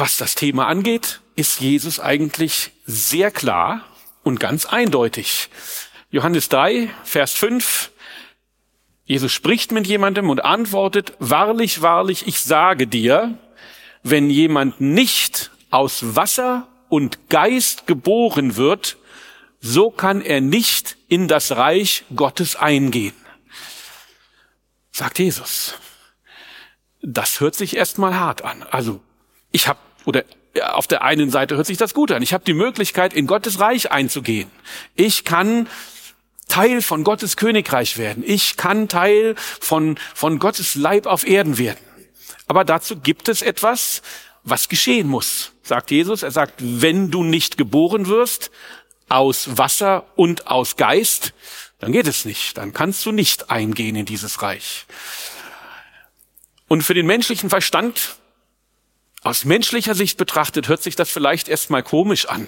Was das Thema angeht, ist Jesus eigentlich sehr klar und ganz eindeutig. Johannes 3, Vers 5. Jesus spricht mit jemandem und antwortet, wahrlich, wahrlich, ich sage dir, wenn jemand nicht aus Wasser und Geist geboren wird, so kann er nicht in das Reich Gottes eingehen. Sagt Jesus. Das hört sich erstmal hart an. Also, ich habe oder auf der einen Seite hört sich das gut an. Ich habe die Möglichkeit, in Gottes Reich einzugehen. Ich kann Teil von Gottes Königreich werden. Ich kann Teil von, von Gottes Leib auf Erden werden. Aber dazu gibt es etwas, was geschehen muss, sagt Jesus. Er sagt, wenn du nicht geboren wirst aus Wasser und aus Geist, dann geht es nicht. Dann kannst du nicht eingehen in dieses Reich. Und für den menschlichen Verstand aus menschlicher Sicht betrachtet hört sich das vielleicht erstmal komisch an.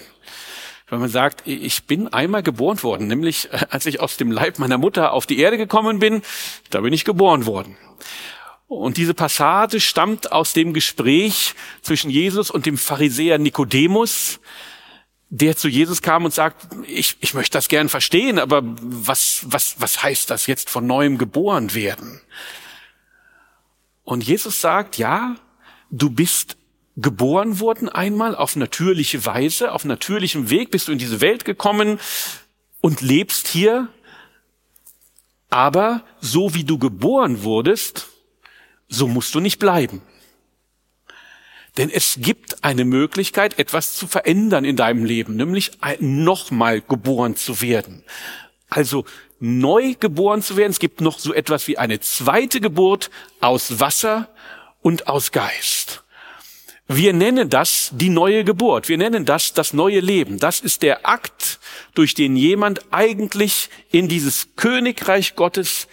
Wenn man sagt, ich bin einmal geboren worden, nämlich äh, als ich aus dem Leib meiner Mutter auf die Erde gekommen bin, da bin ich geboren worden. Und diese Passage stammt aus dem Gespräch zwischen Jesus und dem Pharisäer Nikodemus, der zu Jesus kam und sagt, ich, ich möchte das gern verstehen, aber was, was, was heißt das jetzt von neuem geboren werden? Und Jesus sagt, ja, du bist geboren worden einmal auf natürliche Weise, auf natürlichem Weg bist du in diese Welt gekommen und lebst hier. Aber so wie du geboren wurdest, so musst du nicht bleiben. Denn es gibt eine Möglichkeit, etwas zu verändern in deinem Leben, nämlich nochmal geboren zu werden. Also neu geboren zu werden. Es gibt noch so etwas wie eine zweite Geburt aus Wasser und aus Geist. Wir nennen das die neue Geburt. Wir nennen das das neue Leben. Das ist der Akt, durch den jemand eigentlich in dieses Königreich Gottes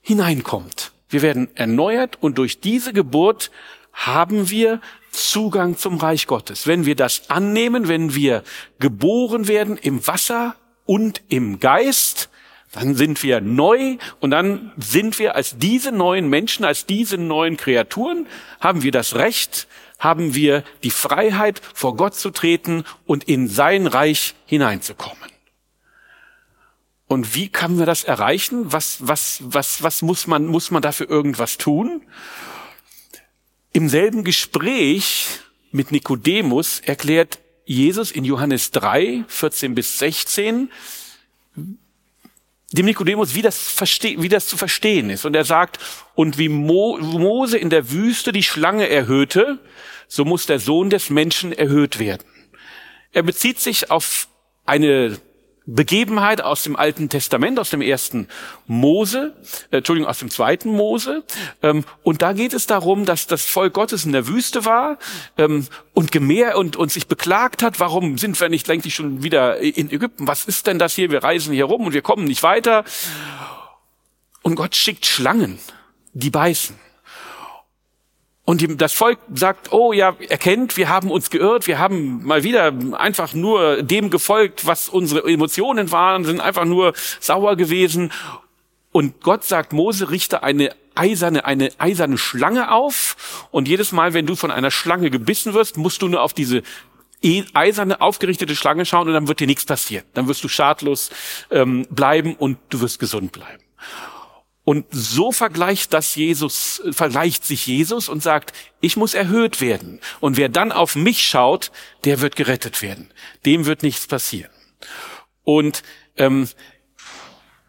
hineinkommt. Wir werden erneuert und durch diese Geburt haben wir Zugang zum Reich Gottes. Wenn wir das annehmen, wenn wir geboren werden im Wasser und im Geist, dann sind wir neu und dann sind wir als diese neuen Menschen, als diese neuen Kreaturen, haben wir das Recht, haben wir die Freiheit, vor Gott zu treten und in sein Reich hineinzukommen. Und wie kann man das erreichen? Was, was, was, was muss man, muss man dafür irgendwas tun? Im selben Gespräch mit Nikodemus erklärt Jesus in Johannes 3, 14 bis 16, dem Nikodemus, wie das, verste wie das zu verstehen ist. Und er sagt, und wie Mo Mose in der Wüste die Schlange erhöhte, so muss der Sohn des Menschen erhöht werden. Er bezieht sich auf eine Begebenheit aus dem Alten Testament, aus dem ersten Mose, äh, Entschuldigung, aus dem zweiten Mose. Ähm, und da geht es darum, dass das Volk Gottes in der Wüste war ähm, und gemehr und, und sich beklagt hat, warum sind wir nicht eigentlich schon wieder in Ägypten? Was ist denn das hier? Wir reisen hier rum und wir kommen nicht weiter. Und Gott schickt Schlangen, die beißen. Und das Volk sagt, oh ja, erkennt, wir haben uns geirrt, wir haben mal wieder einfach nur dem gefolgt, was unsere Emotionen waren, sind einfach nur sauer gewesen. Und Gott sagt, Mose, richte eine eiserne, eine eiserne Schlange auf. Und jedes Mal, wenn du von einer Schlange gebissen wirst, musst du nur auf diese e, eiserne, aufgerichtete Schlange schauen und dann wird dir nichts passieren. Dann wirst du schadlos ähm, bleiben und du wirst gesund bleiben. Und so vergleicht das Jesus, vergleicht sich Jesus und sagt, ich muss erhöht werden. Und wer dann auf mich schaut, der wird gerettet werden. Dem wird nichts passieren. Und ähm,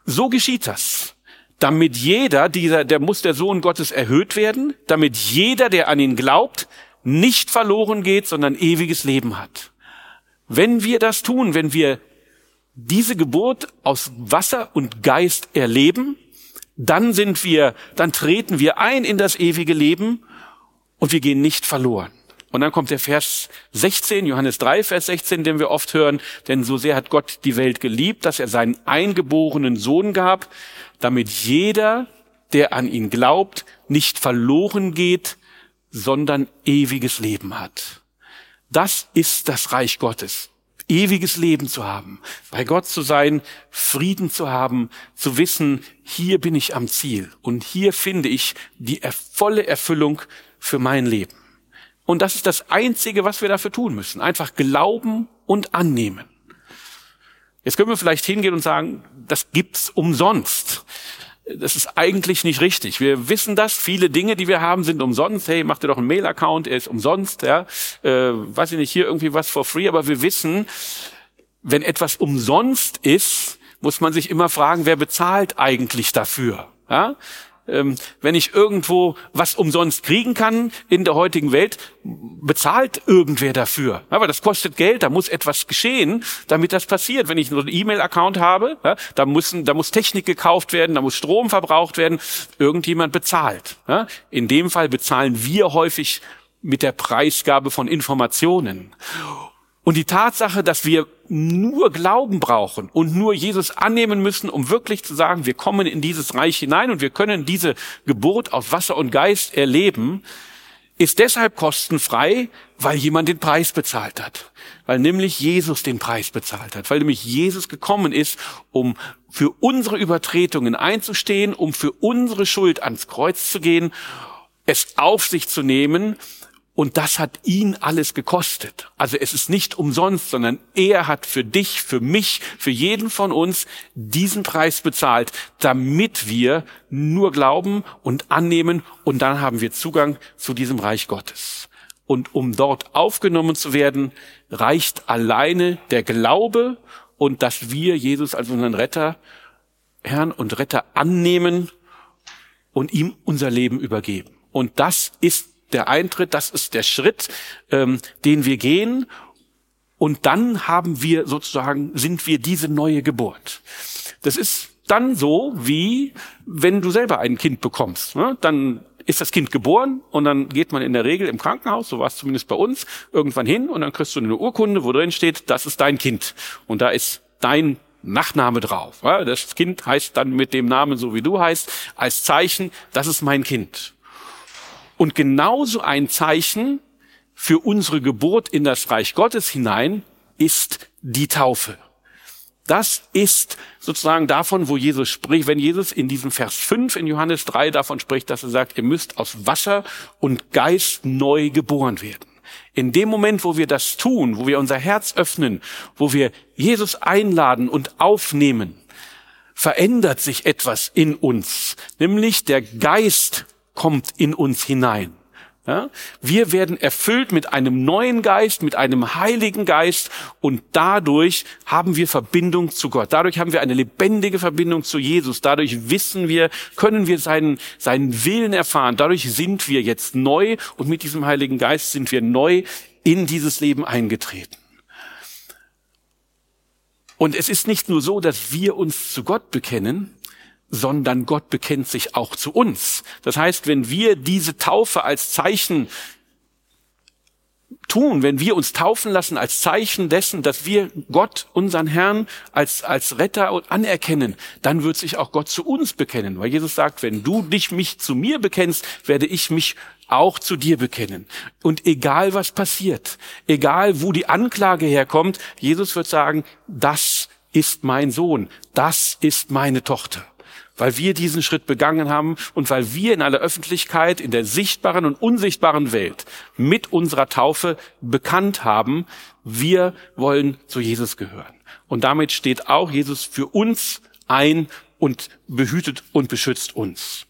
so geschieht das. Damit jeder, dieser, der muss der Sohn Gottes erhöht werden, damit jeder, der an ihn glaubt, nicht verloren geht, sondern ewiges Leben hat. Wenn wir das tun, wenn wir diese Geburt aus Wasser und Geist erleben, dann sind wir, dann treten wir ein in das ewige Leben und wir gehen nicht verloren. Und dann kommt der Vers 16, Johannes 3, Vers 16, den wir oft hören, denn so sehr hat Gott die Welt geliebt, dass er seinen eingeborenen Sohn gab, damit jeder, der an ihn glaubt, nicht verloren geht, sondern ewiges Leben hat. Das ist das Reich Gottes ewiges Leben zu haben, bei Gott zu sein, Frieden zu haben, zu wissen, hier bin ich am Ziel und hier finde ich die volle Erfüllung für mein Leben. Und das ist das Einzige, was wir dafür tun müssen. Einfach glauben und annehmen. Jetzt können wir vielleicht hingehen und sagen, das gibt's umsonst. Das ist eigentlich nicht richtig. Wir wissen das. Viele Dinge, die wir haben, sind umsonst. Hey, mach dir doch einen Mail-Account, er ist umsonst. Ja, äh, weiß ich nicht, hier irgendwie was for free. Aber wir wissen, wenn etwas umsonst ist, muss man sich immer fragen, wer bezahlt eigentlich dafür? Ja? Ähm, wenn ich irgendwo was umsonst kriegen kann in der heutigen Welt, bezahlt irgendwer dafür. Aber das kostet Geld, da muss etwas geschehen, damit das passiert. Wenn ich einen E-Mail-Account habe, da, müssen, da muss Technik gekauft werden, da muss Strom verbraucht werden, irgendjemand bezahlt. In dem Fall bezahlen wir häufig mit der Preisgabe von Informationen. Und die Tatsache, dass wir nur Glauben brauchen und nur Jesus annehmen müssen, um wirklich zu sagen, wir kommen in dieses Reich hinein und wir können diese Geburt aus Wasser und Geist erleben, ist deshalb kostenfrei, weil jemand den Preis bezahlt hat. Weil nämlich Jesus den Preis bezahlt hat. Weil nämlich Jesus gekommen ist, um für unsere Übertretungen einzustehen, um für unsere Schuld ans Kreuz zu gehen, es auf sich zu nehmen und das hat ihn alles gekostet. Also es ist nicht umsonst, sondern er hat für dich, für mich, für jeden von uns diesen Preis bezahlt, damit wir nur glauben und annehmen und dann haben wir Zugang zu diesem Reich Gottes. Und um dort aufgenommen zu werden, reicht alleine der Glaube und dass wir Jesus als unseren Retter, Herrn und Retter annehmen und ihm unser Leben übergeben. Und das ist der Eintritt, das ist der Schritt, ähm, den wir gehen. Und dann haben wir sozusagen, sind wir diese neue Geburt. Das ist dann so, wie wenn du selber ein Kind bekommst. Ne? Dann ist das Kind geboren und dann geht man in der Regel im Krankenhaus, so war es zumindest bei uns, irgendwann hin und dann kriegst du eine Urkunde, wo drin steht, das ist dein Kind. Und da ist dein Nachname drauf. Das Kind heißt dann mit dem Namen so wie du heißt, als Zeichen, das ist mein Kind. Und genauso ein Zeichen für unsere Geburt in das Reich Gottes hinein ist die Taufe. Das ist sozusagen davon, wo Jesus spricht, wenn Jesus in diesem Vers 5 in Johannes 3 davon spricht, dass er sagt, ihr müsst aus Wasser und Geist neu geboren werden. In dem Moment, wo wir das tun, wo wir unser Herz öffnen, wo wir Jesus einladen und aufnehmen, verändert sich etwas in uns, nämlich der Geist kommt in uns hinein. Ja? Wir werden erfüllt mit einem neuen Geist, mit einem heiligen Geist und dadurch haben wir Verbindung zu Gott. Dadurch haben wir eine lebendige Verbindung zu Jesus. Dadurch wissen wir, können wir seinen, seinen Willen erfahren. Dadurch sind wir jetzt neu und mit diesem heiligen Geist sind wir neu in dieses Leben eingetreten. Und es ist nicht nur so, dass wir uns zu Gott bekennen, sondern Gott bekennt sich auch zu uns. Das heißt, wenn wir diese Taufe als Zeichen tun, wenn wir uns taufen lassen als Zeichen dessen, dass wir Gott, unseren Herrn, als, als Retter anerkennen, dann wird sich auch Gott zu uns bekennen. Weil Jesus sagt, wenn du dich mich zu mir bekennst, werde ich mich auch zu dir bekennen. Und egal was passiert, egal wo die Anklage herkommt, Jesus wird sagen, das ist mein Sohn, das ist meine Tochter weil wir diesen Schritt begangen haben und weil wir in aller Öffentlichkeit, in der sichtbaren und unsichtbaren Welt mit unserer Taufe bekannt haben, wir wollen zu Jesus gehören. Und damit steht auch Jesus für uns ein und behütet und beschützt uns.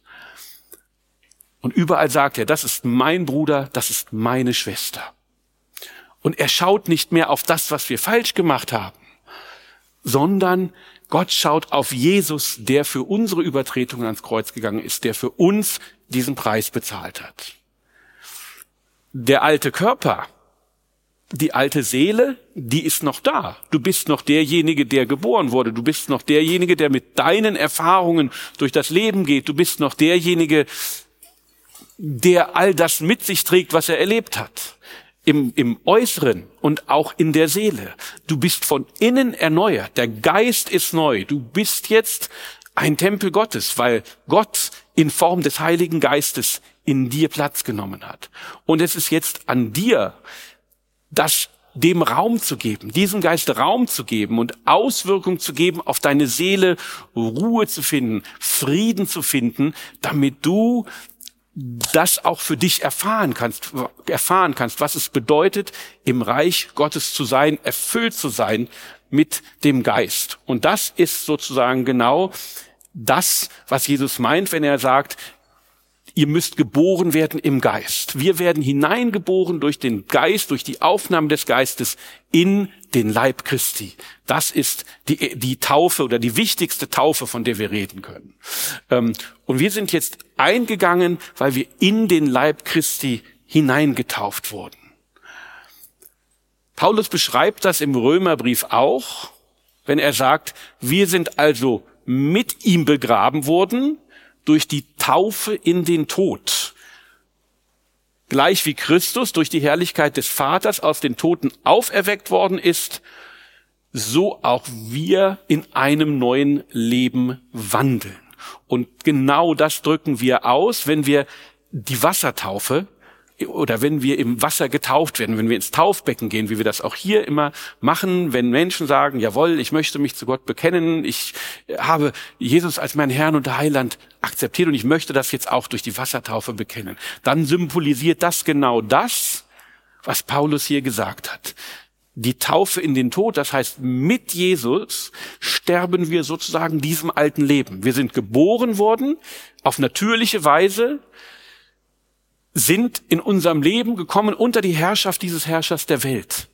Und überall sagt er, das ist mein Bruder, das ist meine Schwester. Und er schaut nicht mehr auf das, was wir falsch gemacht haben, sondern Gott schaut auf Jesus, der für unsere Übertretungen ans Kreuz gegangen ist, der für uns diesen Preis bezahlt hat. Der alte Körper, die alte Seele, die ist noch da. Du bist noch derjenige, der geboren wurde. Du bist noch derjenige, der mit deinen Erfahrungen durch das Leben geht. Du bist noch derjenige, der all das mit sich trägt, was er erlebt hat im, im Äußeren und auch in der Seele. Du bist von innen erneuert. Der Geist ist neu. Du bist jetzt ein Tempel Gottes, weil Gott in Form des Heiligen Geistes in dir Platz genommen hat. Und es ist jetzt an dir, das dem Raum zu geben, diesem Geist Raum zu geben und Auswirkung zu geben auf deine Seele, Ruhe zu finden, Frieden zu finden, damit du das auch für dich erfahren kannst, erfahren kannst, was es bedeutet, im Reich Gottes zu sein, erfüllt zu sein mit dem Geist. Und das ist sozusagen genau das, was Jesus meint, wenn er sagt, ihr müsst geboren werden im Geist. Wir werden hineingeboren durch den Geist, durch die Aufnahme des Geistes in den Leib Christi. Das ist die, die Taufe oder die wichtigste Taufe, von der wir reden können. Ähm, und wir sind jetzt eingegangen, weil wir in den Leib Christi hineingetauft wurden. Paulus beschreibt das im Römerbrief auch, wenn er sagt, wir sind also mit ihm begraben worden durch die Taufe in den Tod. Gleich wie Christus durch die Herrlichkeit des Vaters aus den Toten auferweckt worden ist, so auch wir in einem neuen Leben wandeln. Und genau das drücken wir aus, wenn wir die Wassertaufe oder wenn wir im Wasser getauft werden, wenn wir ins Taufbecken gehen, wie wir das auch hier immer machen, wenn Menschen sagen, jawohl, ich möchte mich zu Gott bekennen, ich habe Jesus als mein Herrn und Heiland akzeptiert und ich möchte das jetzt auch durch die Wassertaufe bekennen, dann symbolisiert das genau das, was Paulus hier gesagt hat. Die Taufe in den Tod, das heißt, mit Jesus sterben wir sozusagen diesem alten Leben. Wir sind geboren worden auf natürliche Weise, sind in unserem Leben gekommen unter die Herrschaft dieses Herrschers der Welt,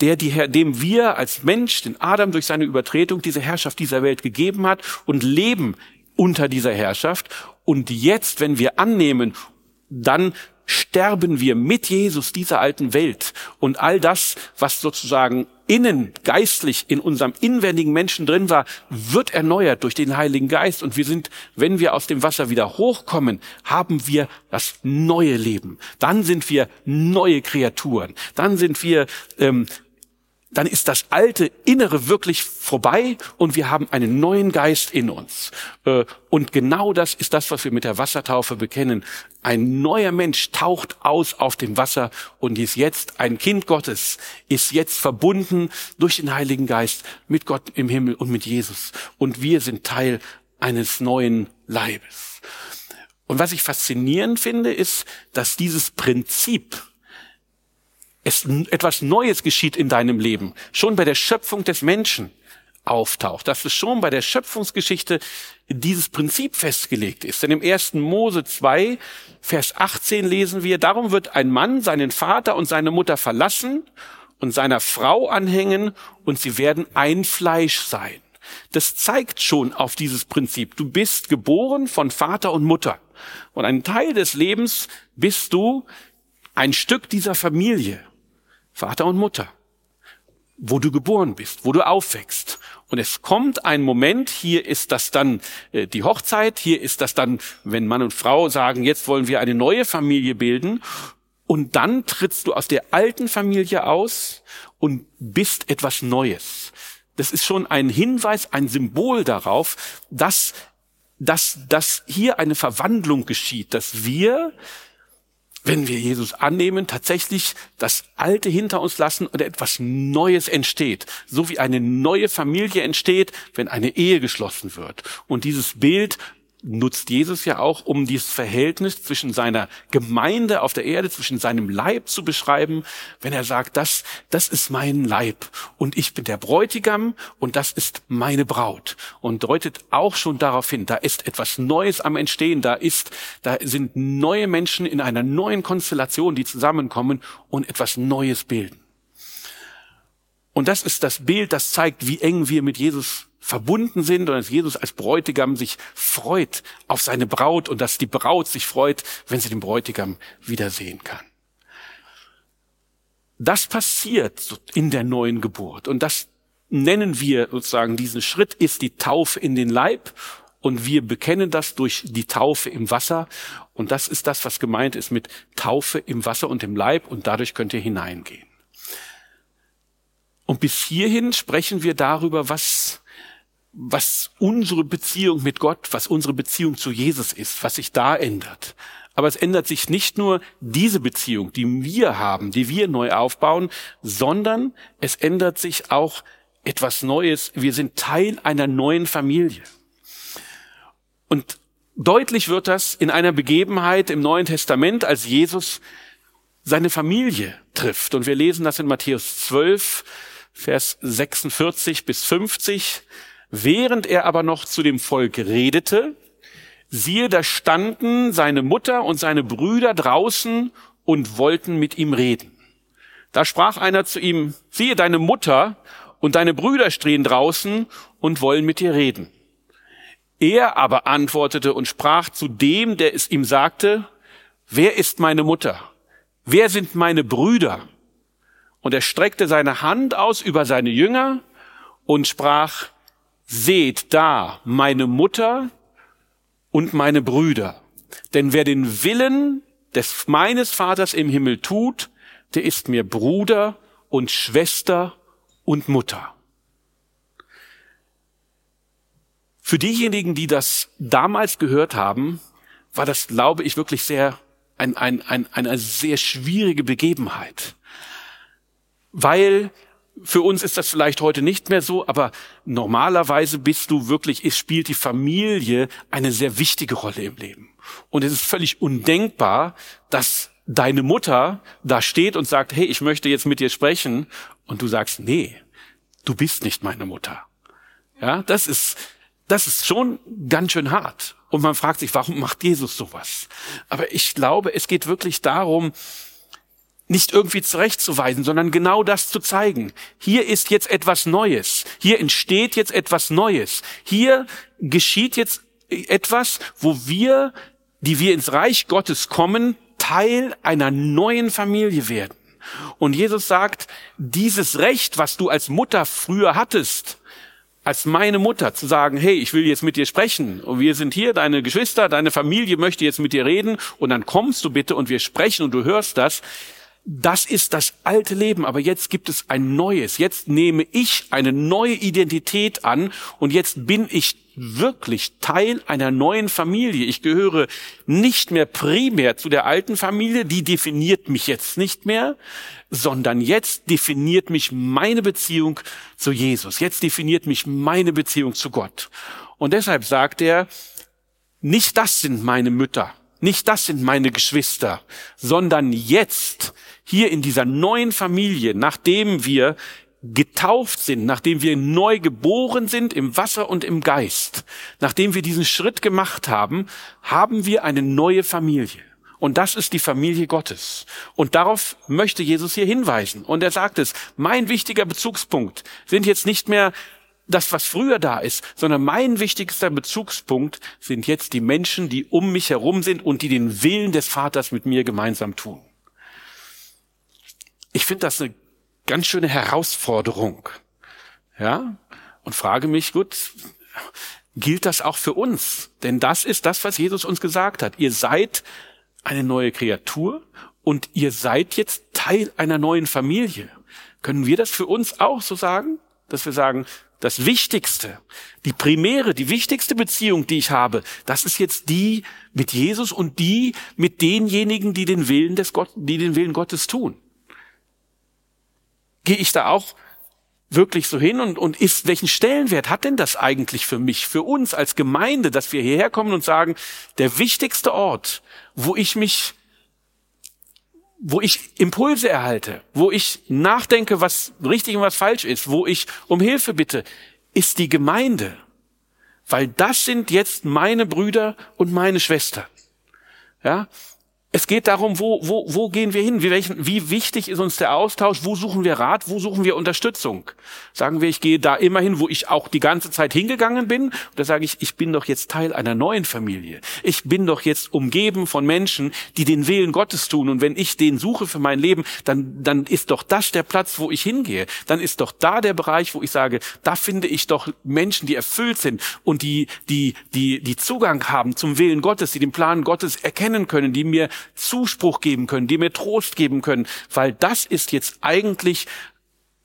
der die, dem wir als Mensch, den Adam durch seine Übertretung diese Herrschaft dieser Welt gegeben hat und leben unter dieser Herrschaft. Und jetzt, wenn wir annehmen, dann sterben wir mit Jesus dieser alten Welt und all das, was sozusagen innen geistlich in unserem inwendigen Menschen drin war, wird erneuert durch den Heiligen Geist und wir sind, wenn wir aus dem Wasser wieder hochkommen, haben wir das neue Leben. Dann sind wir neue Kreaturen. Dann sind wir ähm, dann ist das alte Innere wirklich vorbei und wir haben einen neuen Geist in uns. Äh, und genau das ist das, was wir mit der Wassertaufe bekennen. Ein neuer Mensch taucht aus auf dem Wasser und ist jetzt ein Kind Gottes, ist jetzt verbunden durch den Heiligen Geist mit Gott im Himmel und mit Jesus. Und wir sind Teil eines neuen Leibes. Und was ich faszinierend finde, ist, dass dieses Prinzip, es etwas Neues geschieht in deinem Leben, schon bei der Schöpfung des Menschen auftaucht, dass es schon bei der Schöpfungsgeschichte dieses Prinzip festgelegt ist. Denn im 1. Mose 2, Vers 18 lesen wir, darum wird ein Mann seinen Vater und seine Mutter verlassen und seiner Frau anhängen und sie werden ein Fleisch sein. Das zeigt schon auf dieses Prinzip. Du bist geboren von Vater und Mutter. Und ein Teil des Lebens bist du ein Stück dieser Familie. Vater und Mutter, wo du geboren bist, wo du aufwächst. Und es kommt ein Moment, hier ist das dann äh, die Hochzeit, hier ist das dann, wenn Mann und Frau sagen, jetzt wollen wir eine neue Familie bilden. Und dann trittst du aus der alten Familie aus und bist etwas Neues. Das ist schon ein Hinweis, ein Symbol darauf, dass, dass, dass hier eine Verwandlung geschieht, dass wir wenn wir Jesus annehmen, tatsächlich das Alte hinter uns lassen und etwas Neues entsteht. So wie eine neue Familie entsteht, wenn eine Ehe geschlossen wird. Und dieses Bild nutzt Jesus ja auch, um dieses Verhältnis zwischen seiner Gemeinde auf der Erde, zwischen seinem Leib zu beschreiben, wenn er sagt, das, das ist mein Leib und ich bin der Bräutigam und das ist meine Braut und deutet auch schon darauf hin, da ist etwas Neues am Entstehen, da ist, da sind neue Menschen in einer neuen Konstellation, die zusammenkommen und etwas Neues bilden. Und das ist das Bild, das zeigt, wie eng wir mit Jesus verbunden sind und dass Jesus als Bräutigam sich freut auf seine Braut und dass die Braut sich freut, wenn sie den Bräutigam wiedersehen kann. Das passiert in der neuen Geburt und das nennen wir sozusagen diesen Schritt ist die Taufe in den Leib und wir bekennen das durch die Taufe im Wasser und das ist das, was gemeint ist mit Taufe im Wasser und im Leib und dadurch könnt ihr hineingehen. Und bis hierhin sprechen wir darüber, was was unsere Beziehung mit Gott, was unsere Beziehung zu Jesus ist, was sich da ändert. Aber es ändert sich nicht nur diese Beziehung, die wir haben, die wir neu aufbauen, sondern es ändert sich auch etwas Neues. Wir sind Teil einer neuen Familie. Und Deutlich wird das in einer Begebenheit im Neuen Testament, als Jesus seine Familie trifft. Und wir lesen das in Matthäus 12, Vers 46 bis 50. Während er aber noch zu dem Volk redete, siehe, da standen seine Mutter und seine Brüder draußen und wollten mit ihm reden. Da sprach einer zu ihm, siehe, deine Mutter und deine Brüder stehen draußen und wollen mit dir reden. Er aber antwortete und sprach zu dem, der es ihm sagte, wer ist meine Mutter? Wer sind meine Brüder? Und er streckte seine Hand aus über seine Jünger und sprach, seht da meine Mutter und meine Brüder. Denn wer den Willen des meines Vaters im Himmel tut, der ist mir Bruder und Schwester und Mutter. Für diejenigen, die das damals gehört haben, war das, glaube ich, wirklich sehr ein, ein, ein, eine sehr schwierige Begebenheit. Weil für uns ist das vielleicht heute nicht mehr so, aber normalerweise bist du wirklich, es spielt die Familie eine sehr wichtige Rolle im Leben. Und es ist völlig undenkbar, dass deine Mutter da steht und sagt, hey, ich möchte jetzt mit dir sprechen. Und du sagst, nee, du bist nicht meine Mutter. Ja, das ist, das ist schon ganz schön hart. Und man fragt sich, warum macht Jesus sowas? Aber ich glaube, es geht wirklich darum, nicht irgendwie zurechtzuweisen, sondern genau das zu zeigen. Hier ist jetzt etwas Neues. Hier entsteht jetzt etwas Neues. Hier geschieht jetzt etwas, wo wir, die wir ins Reich Gottes kommen, Teil einer neuen Familie werden. Und Jesus sagt, dieses Recht, was du als Mutter früher hattest, als meine Mutter zu sagen, hey, ich will jetzt mit dir sprechen und wir sind hier, deine Geschwister, deine Familie möchte jetzt mit dir reden und dann kommst du bitte und wir sprechen und du hörst das. Das ist das alte Leben, aber jetzt gibt es ein neues. Jetzt nehme ich eine neue Identität an und jetzt bin ich wirklich Teil einer neuen Familie. Ich gehöre nicht mehr primär zu der alten Familie, die definiert mich jetzt nicht mehr, sondern jetzt definiert mich meine Beziehung zu Jesus. Jetzt definiert mich meine Beziehung zu Gott. Und deshalb sagt er, nicht das sind meine Mütter, nicht das sind meine Geschwister, sondern jetzt, hier in dieser neuen Familie, nachdem wir getauft sind, nachdem wir neu geboren sind im Wasser und im Geist, nachdem wir diesen Schritt gemacht haben, haben wir eine neue Familie. Und das ist die Familie Gottes. Und darauf möchte Jesus hier hinweisen. Und er sagt es, mein wichtiger Bezugspunkt sind jetzt nicht mehr das, was früher da ist, sondern mein wichtigster Bezugspunkt sind jetzt die Menschen, die um mich herum sind und die den Willen des Vaters mit mir gemeinsam tun. Ich finde das eine ganz schöne Herausforderung. Ja? Und frage mich, gut, gilt das auch für uns? Denn das ist das, was Jesus uns gesagt hat. Ihr seid eine neue Kreatur und ihr seid jetzt Teil einer neuen Familie. Können wir das für uns auch so sagen? Dass wir sagen, das Wichtigste, die primäre, die wichtigste Beziehung, die ich habe, das ist jetzt die mit Jesus und die mit denjenigen, die den Willen des Gott, die den Willen Gottes tun. Gehe ich da auch wirklich so hin und, und ist, welchen Stellenwert hat denn das eigentlich für mich, für uns als Gemeinde, dass wir hierher kommen und sagen, der wichtigste Ort, wo ich mich, wo ich Impulse erhalte, wo ich nachdenke, was richtig und was falsch ist, wo ich um Hilfe bitte, ist die Gemeinde. Weil das sind jetzt meine Brüder und meine Schwestern. Ja, es geht darum, wo, wo, wo gehen wir hin? Wie, welchen, wie wichtig ist uns der Austausch? Wo suchen wir Rat? Wo suchen wir Unterstützung? Sagen wir, ich gehe da immer hin, wo ich auch die ganze Zeit hingegangen bin? Oder sage ich, ich bin doch jetzt Teil einer neuen Familie. Ich bin doch jetzt umgeben von Menschen, die den Willen Gottes tun. Und wenn ich den suche für mein Leben, dann, dann ist doch das der Platz, wo ich hingehe. Dann ist doch da der Bereich, wo ich sage, da finde ich doch Menschen, die erfüllt sind und die, die, die, die Zugang haben zum Willen Gottes, die den Plan Gottes erkennen können, die mir Zuspruch geben können, die mir Trost geben können, weil das ist jetzt eigentlich,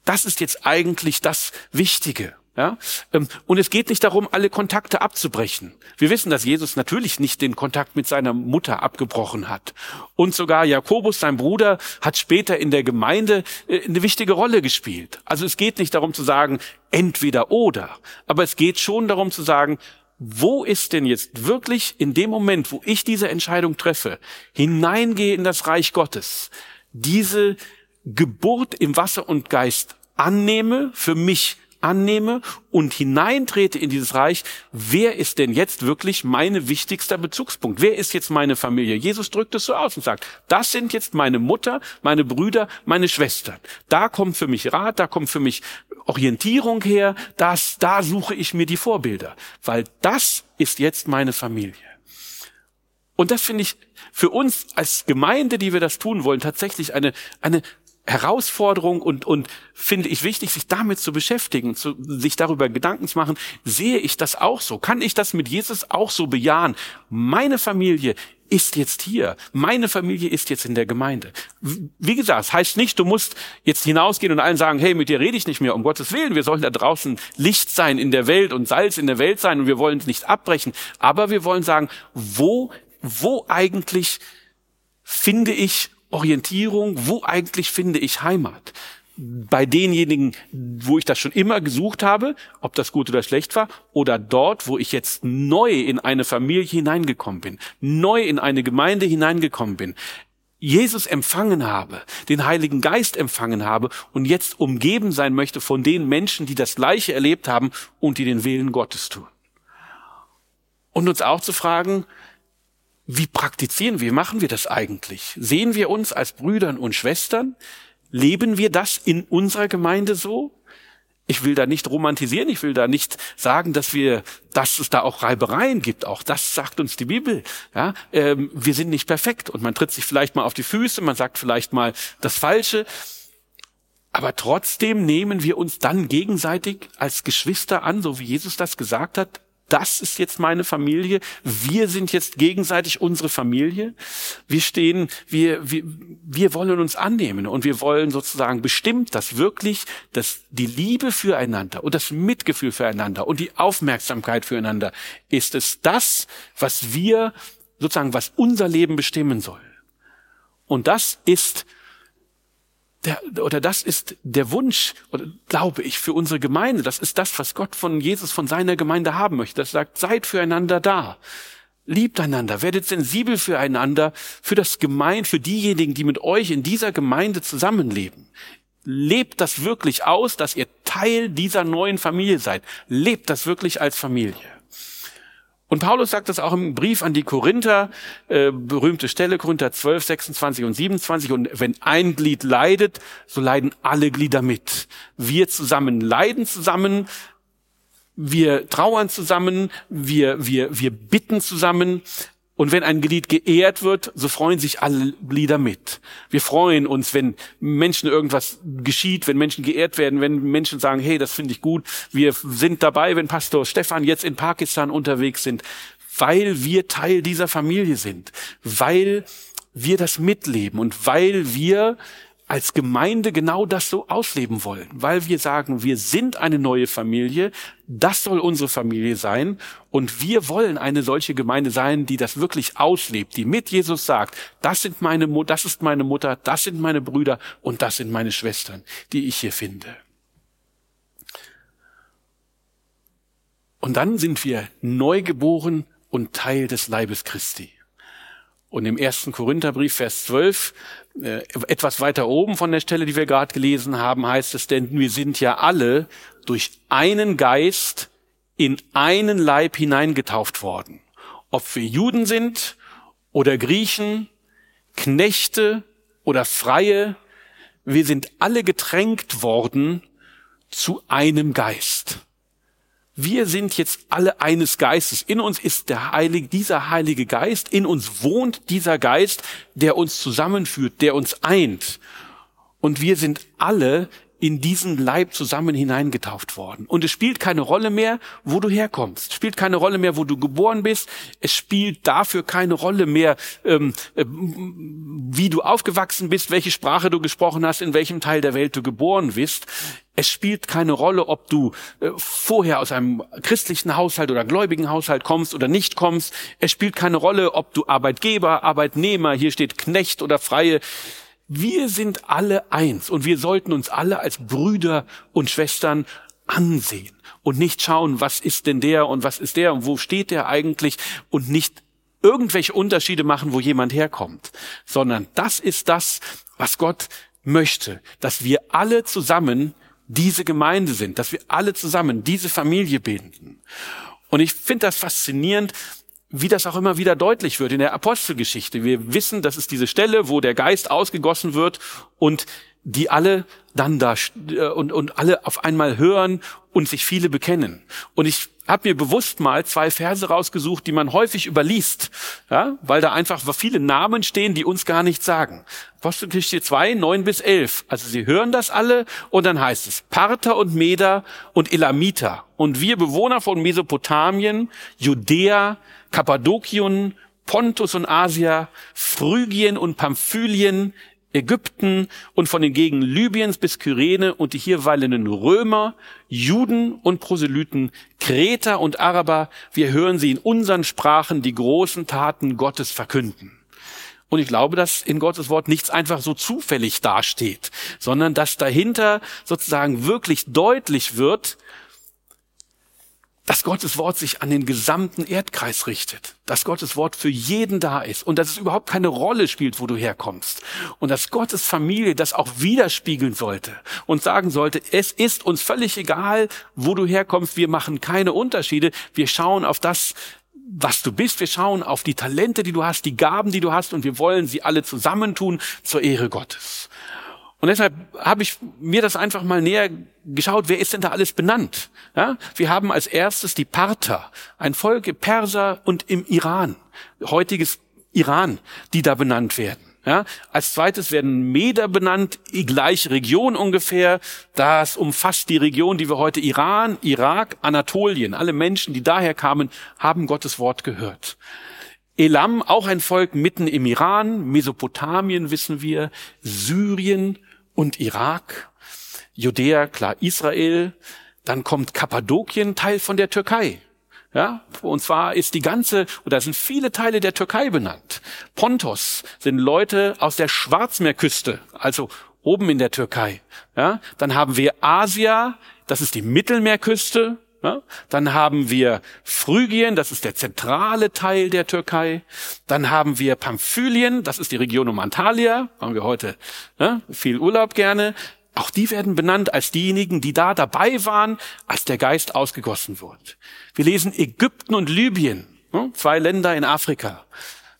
das ist jetzt eigentlich das Wichtige. Ja? Ähm, und es geht nicht darum, alle Kontakte abzubrechen. Wir wissen, dass Jesus natürlich nicht den Kontakt mit seiner Mutter abgebrochen hat. Und sogar Jakobus, sein Bruder, hat später in der Gemeinde äh, eine wichtige Rolle gespielt. Also es geht nicht darum zu sagen, entweder oder. Aber es geht schon darum zu sagen, wo ist denn jetzt wirklich in dem Moment, wo ich diese Entscheidung treffe, hineingehe in das Reich Gottes, diese Geburt im Wasser und Geist annehme, für mich annehme und hineintrete in dieses Reich, wer ist denn jetzt wirklich meine wichtigster Bezugspunkt? Wer ist jetzt meine Familie? Jesus drückt es so aus und sagt, das sind jetzt meine Mutter, meine Brüder, meine Schwestern. Da kommt für mich Rat, da kommt für mich Orientierung her, das, da suche ich mir die Vorbilder, weil das ist jetzt meine Familie. Und das finde ich für uns als Gemeinde, die wir das tun wollen, tatsächlich eine, eine Herausforderung und, und finde ich wichtig, sich damit zu beschäftigen, zu, sich darüber Gedanken zu machen, sehe ich das auch so? Kann ich das mit Jesus auch so bejahen? Meine Familie ist jetzt hier. Meine Familie ist jetzt in der Gemeinde. Wie gesagt, es heißt nicht, du musst jetzt hinausgehen und allen sagen, hey, mit dir rede ich nicht mehr, um Gottes Willen. Wir sollen da draußen Licht sein in der Welt und Salz in der Welt sein und wir wollen es nicht abbrechen. Aber wir wollen sagen, wo, wo eigentlich finde ich Orientierung, wo eigentlich finde ich Heimat? Bei denjenigen, wo ich das schon immer gesucht habe, ob das gut oder schlecht war, oder dort, wo ich jetzt neu in eine Familie hineingekommen bin, neu in eine Gemeinde hineingekommen bin, Jesus empfangen habe, den Heiligen Geist empfangen habe und jetzt umgeben sein möchte von den Menschen, die das Gleiche erlebt haben und die den Willen Gottes tun. Und uns auch zu fragen, wie praktizieren wir, wie machen wir das eigentlich? Sehen wir uns als Brüdern und Schwestern? Leben wir das in unserer Gemeinde so? Ich will da nicht romantisieren, ich will da nicht sagen, dass wir, dass es da auch Reibereien gibt. Auch das sagt uns die Bibel. Ja, ähm, wir sind nicht perfekt und man tritt sich vielleicht mal auf die Füße, man sagt vielleicht mal das Falsche. Aber trotzdem nehmen wir uns dann gegenseitig als Geschwister an, so wie Jesus das gesagt hat, das ist jetzt meine Familie, wir sind jetzt gegenseitig unsere Familie. Wir stehen, wir, wir, wir wollen uns annehmen und wir wollen sozusagen bestimmt, dass wirklich dass die Liebe füreinander und das Mitgefühl füreinander und die Aufmerksamkeit füreinander ist es das, was wir sozusagen, was unser Leben bestimmen soll. Und das ist der, oder das ist der Wunsch, oder glaube ich, für unsere Gemeinde. Das ist das, was Gott von Jesus, von seiner Gemeinde haben möchte. Das sagt, seid füreinander da. Liebt einander, werdet sensibel füreinander, für das Gemeinde, für diejenigen, die mit euch in dieser Gemeinde zusammenleben. Lebt das wirklich aus, dass ihr Teil dieser neuen Familie seid. Lebt das wirklich als Familie. Und Paulus sagt das auch im Brief an die Korinther, äh, berühmte Stelle, Korinther 12, 26 und 27. Und wenn ein Glied leidet, so leiden alle Glieder mit. Wir zusammen leiden zusammen, wir trauern zusammen, wir, wir, wir bitten zusammen, und wenn ein Glied geehrt wird, so freuen sich alle Glieder mit. Wir freuen uns, wenn Menschen irgendwas geschieht, wenn Menschen geehrt werden, wenn Menschen sagen, hey, das finde ich gut. Wir sind dabei, wenn Pastor Stefan jetzt in Pakistan unterwegs sind, weil wir Teil dieser Familie sind, weil wir das mitleben und weil wir als Gemeinde genau das so ausleben wollen, weil wir sagen, wir sind eine neue Familie, das soll unsere Familie sein und wir wollen eine solche Gemeinde sein, die das wirklich auslebt, die mit Jesus sagt, das sind meine das ist meine Mutter, das sind meine Brüder und das sind meine Schwestern, die ich hier finde. Und dann sind wir neu geboren und Teil des Leibes Christi. Und im ersten Korintherbrief, Vers 12, äh, etwas weiter oben von der Stelle, die wir gerade gelesen haben, heißt es, denn wir sind ja alle durch einen Geist in einen Leib hineingetauft worden. Ob wir Juden sind oder Griechen, Knechte oder Freie, wir sind alle getränkt worden zu einem Geist. Wir sind jetzt alle eines Geistes. In uns ist der Heilige, dieser Heilige Geist. In uns wohnt dieser Geist, der uns zusammenführt, der uns eint. Und wir sind alle in diesen Leib zusammen hineingetauft worden. Und es spielt keine Rolle mehr, wo du herkommst. Es spielt keine Rolle mehr, wo du geboren bist. Es spielt dafür keine Rolle mehr, ähm, äh, wie du aufgewachsen bist, welche Sprache du gesprochen hast, in welchem Teil der Welt du geboren bist. Es spielt keine Rolle, ob du äh, vorher aus einem christlichen Haushalt oder gläubigen Haushalt kommst oder nicht kommst. Es spielt keine Rolle, ob du Arbeitgeber, Arbeitnehmer, hier steht Knecht oder Freie. Wir sind alle eins und wir sollten uns alle als Brüder und Schwestern ansehen und nicht schauen, was ist denn der und was ist der und wo steht der eigentlich und nicht irgendwelche Unterschiede machen, wo jemand herkommt, sondern das ist das, was Gott möchte, dass wir alle zusammen diese Gemeinde sind, dass wir alle zusammen diese Familie bilden. Und ich finde das faszinierend, wie das auch immer wieder deutlich wird in der Apostelgeschichte. Wir wissen, das ist diese Stelle, wo der Geist ausgegossen wird und die alle dann da äh, und, und alle auf einmal hören und sich viele bekennen. Und ich habe mir bewusst mal zwei Verse rausgesucht, die man häufig überliest, ja, weil da einfach viele Namen stehen, die uns gar nichts sagen. Apostelgeschichte 2, 9 bis 11. Also sie hören das alle und dann heißt es Parther und Meder und Elamiter und wir Bewohner von Mesopotamien, Judäa, Kappadokien, Pontus und Asia, Phrygien und Pamphylien, Ägypten und von den Gegenden Libyens bis Kyrene und die hier weilenden Römer, Juden und Proselyten, Kreter und Araber, wir hören sie in unseren Sprachen die großen Taten Gottes verkünden. Und ich glaube, dass in Gottes Wort nichts einfach so zufällig dasteht, sondern dass dahinter sozusagen wirklich deutlich wird, dass Gottes Wort sich an den gesamten Erdkreis richtet, dass Gottes Wort für jeden da ist und dass es überhaupt keine Rolle spielt, wo du herkommst. Und dass Gottes Familie das auch widerspiegeln sollte und sagen sollte, es ist uns völlig egal, wo du herkommst, wir machen keine Unterschiede, wir schauen auf das, was du bist, wir schauen auf die Talente, die du hast, die Gaben, die du hast und wir wollen sie alle zusammentun zur Ehre Gottes. Und deshalb habe ich mir das einfach mal näher geschaut, wer ist denn da alles benannt? Ja, wir haben als erstes die Parther, ein Volk Perser und im Iran, heutiges Iran, die da benannt werden. Ja, als zweites werden Meder benannt, die gleiche Region ungefähr. Das umfasst die Region, die wir heute Iran, Irak, Anatolien. Alle Menschen, die daher kamen, haben Gottes Wort gehört. Elam, auch ein Volk mitten im Iran, Mesopotamien wissen wir, Syrien, und Irak, Judäa, klar Israel, dann kommt Kappadokien, Teil von der Türkei. Ja, und zwar ist die ganze, oder sind viele Teile der Türkei benannt. Pontos sind Leute aus der Schwarzmeerküste, also oben in der Türkei. Ja, dann haben wir Asia, das ist die Mittelmeerküste? Dann haben wir Phrygien, das ist der zentrale Teil der Türkei. Dann haben wir Pamphylien, das ist die Region um Antalya, haben wir heute ja? viel Urlaub gerne. Auch die werden benannt als diejenigen, die da dabei waren, als der Geist ausgegossen wurde. Wir lesen Ägypten und Libyen, zwei Länder in Afrika.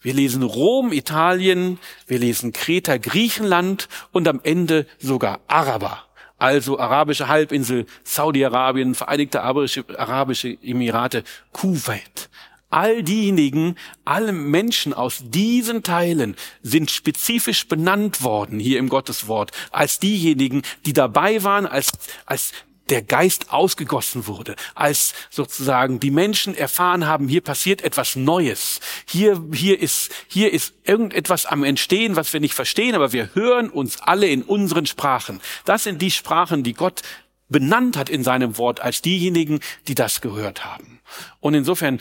Wir lesen Rom, Italien, wir lesen Kreta, Griechenland und am Ende sogar Araber also arabische Halbinsel, Saudi-Arabien, Vereinigte Arabische Emirate, Kuwait. All diejenigen, alle Menschen aus diesen Teilen sind spezifisch benannt worden hier im Gotteswort als diejenigen, die dabei waren, als, als der Geist ausgegossen wurde, als sozusagen die Menschen erfahren haben, hier passiert etwas Neues. Hier, hier ist, hier ist irgendetwas am Entstehen, was wir nicht verstehen, aber wir hören uns alle in unseren Sprachen. Das sind die Sprachen, die Gott benannt hat in seinem Wort als diejenigen, die das gehört haben. Und insofern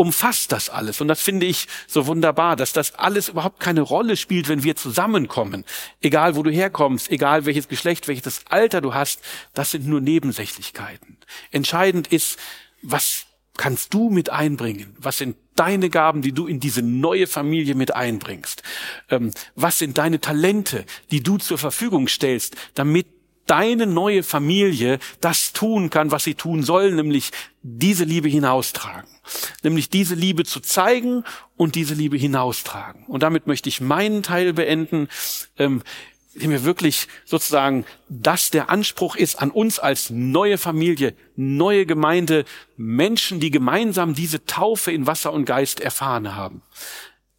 umfasst das alles. Und das finde ich so wunderbar, dass das alles überhaupt keine Rolle spielt, wenn wir zusammenkommen. Egal, wo du herkommst, egal welches Geschlecht, welches Alter du hast, das sind nur Nebensächlichkeiten. Entscheidend ist, was kannst du mit einbringen? Was sind deine Gaben, die du in diese neue Familie mit einbringst? Ähm, was sind deine Talente, die du zur Verfügung stellst, damit deine neue Familie das tun kann, was sie tun soll, nämlich diese Liebe hinaustragen. Nämlich diese Liebe zu zeigen und diese Liebe hinaustragen. Und damit möchte ich meinen Teil beenden, ähm, dem mir wirklich sozusagen das der Anspruch ist an uns als neue Familie, neue Gemeinde, Menschen, die gemeinsam diese Taufe in Wasser und Geist erfahren haben.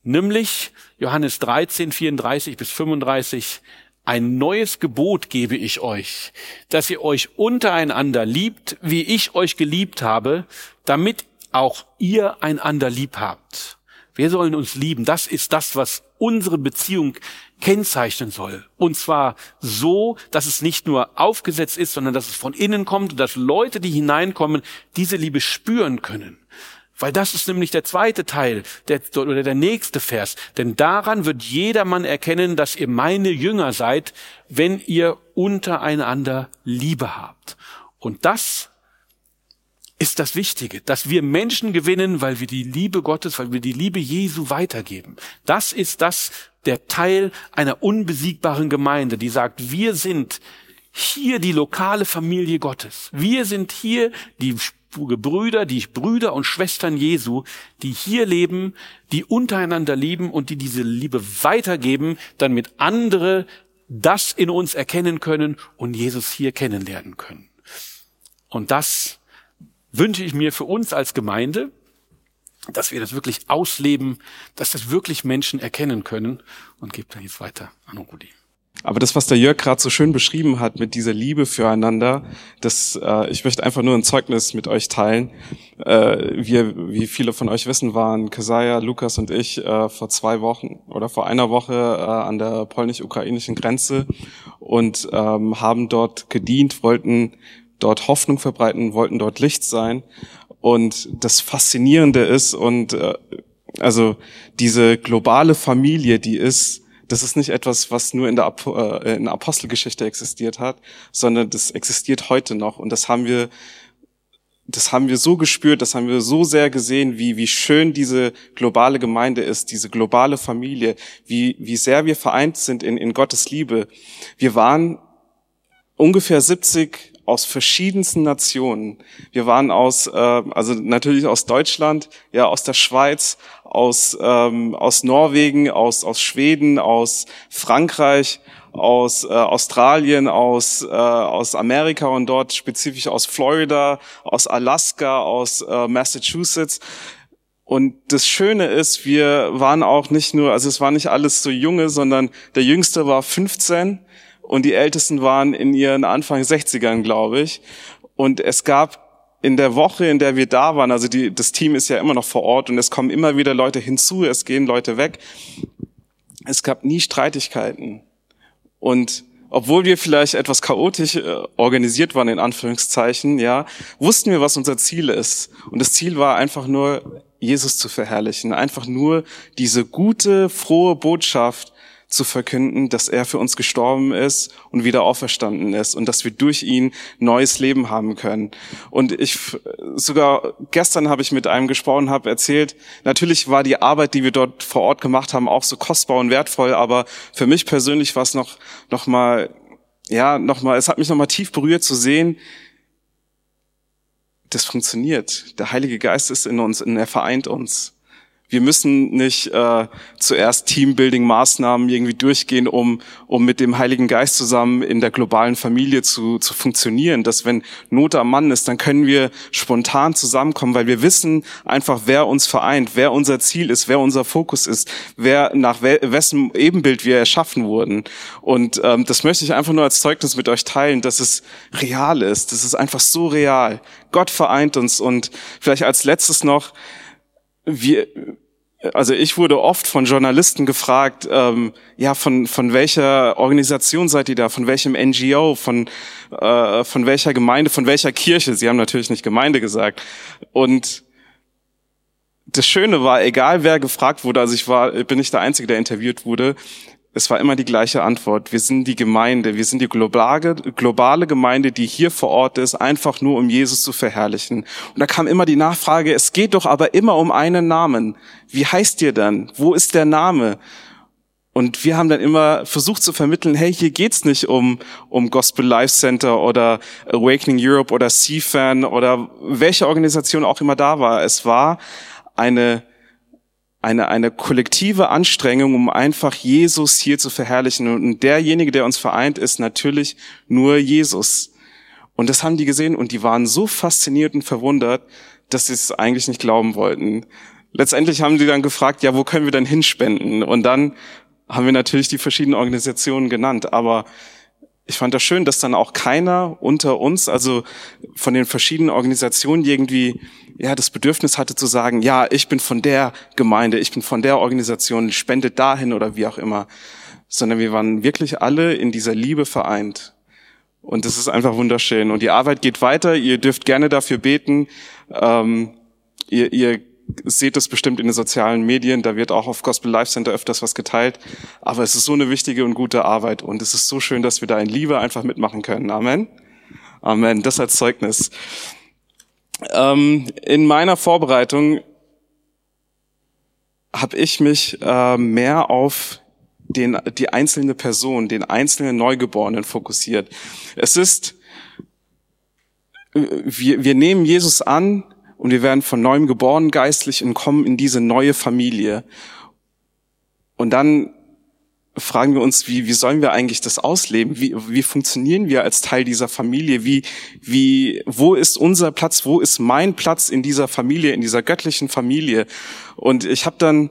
Nämlich Johannes 13, 34 bis 35, ein neues Gebot gebe ich euch, dass ihr euch untereinander liebt, wie ich euch geliebt habe, damit auch ihr einander lieb habt. Wir sollen uns lieben. Das ist das, was unsere Beziehung kennzeichnen soll. Und zwar so, dass es nicht nur aufgesetzt ist, sondern dass es von innen kommt und dass Leute, die hineinkommen, diese Liebe spüren können. Weil das ist nämlich der zweite Teil der, oder der nächste Vers. Denn daran wird jedermann erkennen, dass ihr meine Jünger seid, wenn ihr untereinander Liebe habt. Und das ist das Wichtige, dass wir Menschen gewinnen, weil wir die Liebe Gottes, weil wir die Liebe Jesu weitergeben. Das ist das, der Teil einer unbesiegbaren Gemeinde, die sagt, wir sind hier die lokale Familie Gottes. Wir sind hier die Brüder, die Brüder und Schwestern Jesu, die hier leben, die untereinander lieben und die diese Liebe weitergeben, damit andere das in uns erkennen können und Jesus hier kennenlernen können. Und das wünsche ich mir für uns als Gemeinde, dass wir das wirklich ausleben, dass das wirklich Menschen erkennen können und gebe dann jetzt weiter an Rudi. Aber das, was der Jörg gerade so schön beschrieben hat mit dieser Liebe füreinander, das, äh, ich möchte einfach nur ein Zeugnis mit euch teilen. Äh, wir, wie viele von euch wissen, waren Kesaja, Lukas und ich äh, vor zwei Wochen oder vor einer Woche äh, an der polnisch-ukrainischen Grenze und ähm, haben dort gedient, wollten dort Hoffnung verbreiten, wollten dort Licht sein. Und das Faszinierende ist und äh, also diese globale Familie, die ist das ist nicht etwas, was nur in der, äh, in der Apostelgeschichte existiert hat, sondern das existiert heute noch. Und das haben wir, das haben wir so gespürt, das haben wir so sehr gesehen, wie, wie schön diese globale Gemeinde ist, diese globale Familie, wie, wie sehr wir vereint sind in, in Gottes Liebe. Wir waren ungefähr 70 aus verschiedensten Nationen. Wir waren aus, äh, also natürlich aus Deutschland, ja, aus der Schweiz, aus, ähm, aus Norwegen, aus, aus Schweden, aus Frankreich, aus äh, Australien, aus, äh, aus Amerika und dort spezifisch aus Florida, aus Alaska, aus äh, Massachusetts. Und das Schöne ist, wir waren auch nicht nur, also es war nicht alles so junge, sondern der Jüngste war 15 und die Ältesten waren in ihren Anfang 60ern, glaube ich. Und es gab in der Woche, in der wir da waren, also die, das Team ist ja immer noch vor Ort und es kommen immer wieder Leute hinzu, es gehen Leute weg. Es gab nie Streitigkeiten. Und obwohl wir vielleicht etwas chaotisch äh, organisiert waren, in Anführungszeichen, ja, wussten wir, was unser Ziel ist. Und das Ziel war einfach nur, Jesus zu verherrlichen. Einfach nur diese gute, frohe Botschaft zu verkünden, dass er für uns gestorben ist und wieder auferstanden ist und dass wir durch ihn neues Leben haben können. Und ich sogar gestern habe ich mit einem gesprochen, habe erzählt, natürlich war die Arbeit, die wir dort vor Ort gemacht haben, auch so kostbar und wertvoll, aber für mich persönlich war es noch noch mal ja, noch mal, es hat mich noch mal tief berührt zu sehen, das funktioniert. Der Heilige Geist ist in uns und er vereint uns. Wir müssen nicht äh, zuerst Teambuilding-Maßnahmen irgendwie durchgehen, um, um mit dem Heiligen Geist zusammen in der globalen Familie zu, zu funktionieren. Dass wenn Not am Mann ist, dann können wir spontan zusammenkommen, weil wir wissen einfach, wer uns vereint, wer unser Ziel ist, wer unser Fokus ist, wer nach we wessen Ebenbild wir erschaffen wurden. Und ähm, das möchte ich einfach nur als Zeugnis mit euch teilen, dass es real ist. Das ist einfach so real. Gott vereint uns und vielleicht als letztes noch, wir, also ich wurde oft von Journalisten gefragt, ähm, ja, von, von welcher Organisation seid ihr da, von welchem NGO, von, äh, von welcher Gemeinde, von welcher Kirche. Sie haben natürlich nicht Gemeinde gesagt. Und das Schöne war, egal wer gefragt wurde, also ich war, bin nicht der Einzige, der interviewt wurde, es war immer die gleiche Antwort. Wir sind die Gemeinde, wir sind die globale, globale Gemeinde, die hier vor Ort ist, einfach nur um Jesus zu verherrlichen. Und da kam immer die Nachfrage, es geht doch aber immer um einen Namen. Wie heißt ihr dann? Wo ist der Name? Und wir haben dann immer versucht zu vermitteln, hey, hier geht's nicht um, um Gospel Life Center oder Awakening Europe oder CFAN oder welche Organisation auch immer da war. Es war eine eine, eine kollektive Anstrengung, um einfach Jesus hier zu verherrlichen. Und derjenige, der uns vereint, ist natürlich nur Jesus. Und das haben die gesehen und die waren so fasziniert und verwundert, dass sie es eigentlich nicht glauben wollten. Letztendlich haben die dann gefragt, ja, wo können wir denn hinspenden? Und dann haben wir natürlich die verschiedenen Organisationen genannt. Aber ich fand das schön, dass dann auch keiner unter uns, also von den verschiedenen Organisationen irgendwie, ja, das Bedürfnis hatte zu sagen, ja, ich bin von der Gemeinde, ich bin von der Organisation, spendet dahin oder wie auch immer, sondern wir waren wirklich alle in dieser Liebe vereint. Und das ist einfach wunderschön. Und die Arbeit geht weiter. Ihr dürft gerne dafür beten. Ähm, ihr, ihr seht es bestimmt in den sozialen Medien, da wird auch auf Gospel Life Center öfters was geteilt. Aber es ist so eine wichtige und gute Arbeit und es ist so schön, dass wir da in Liebe einfach mitmachen können. Amen. Amen. Das als Zeugnis. Ähm, in meiner Vorbereitung habe ich mich äh, mehr auf den, die einzelne Person, den einzelnen Neugeborenen fokussiert. Es ist, wir, wir nehmen Jesus an und wir werden von neuem geboren geistlich und kommen in diese neue Familie. Und dann fragen wir uns, wie, wie sollen wir eigentlich das ausleben? Wie, wie funktionieren wir als Teil dieser Familie? Wie, wie, wo ist unser Platz? Wo ist mein Platz in dieser Familie, in dieser göttlichen Familie? Und ich habe dann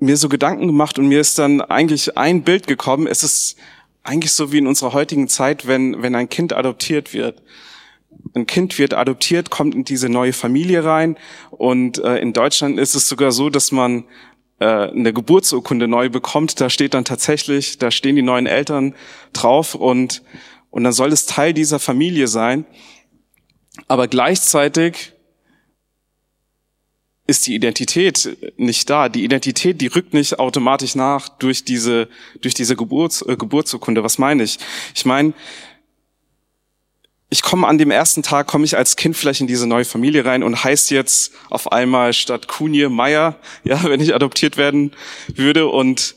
mir so Gedanken gemacht und mir ist dann eigentlich ein Bild gekommen. Es ist eigentlich so wie in unserer heutigen Zeit, wenn, wenn ein Kind adoptiert wird. Ein Kind wird adoptiert, kommt in diese neue Familie rein und äh, in Deutschland ist es sogar so, dass man äh, eine Geburtsurkunde neu bekommt. Da steht dann tatsächlich, da stehen die neuen Eltern drauf und und dann soll es Teil dieser Familie sein. Aber gleichzeitig ist die Identität nicht da. Die Identität, die rückt nicht automatisch nach durch diese, durch diese Geburts, äh, Geburtsurkunde. Was meine ich? Ich meine, ich komme an dem ersten Tag, komme ich als Kind vielleicht in diese neue Familie rein und heißt jetzt auf einmal statt Kunje Meier, ja, wenn ich adoptiert werden würde und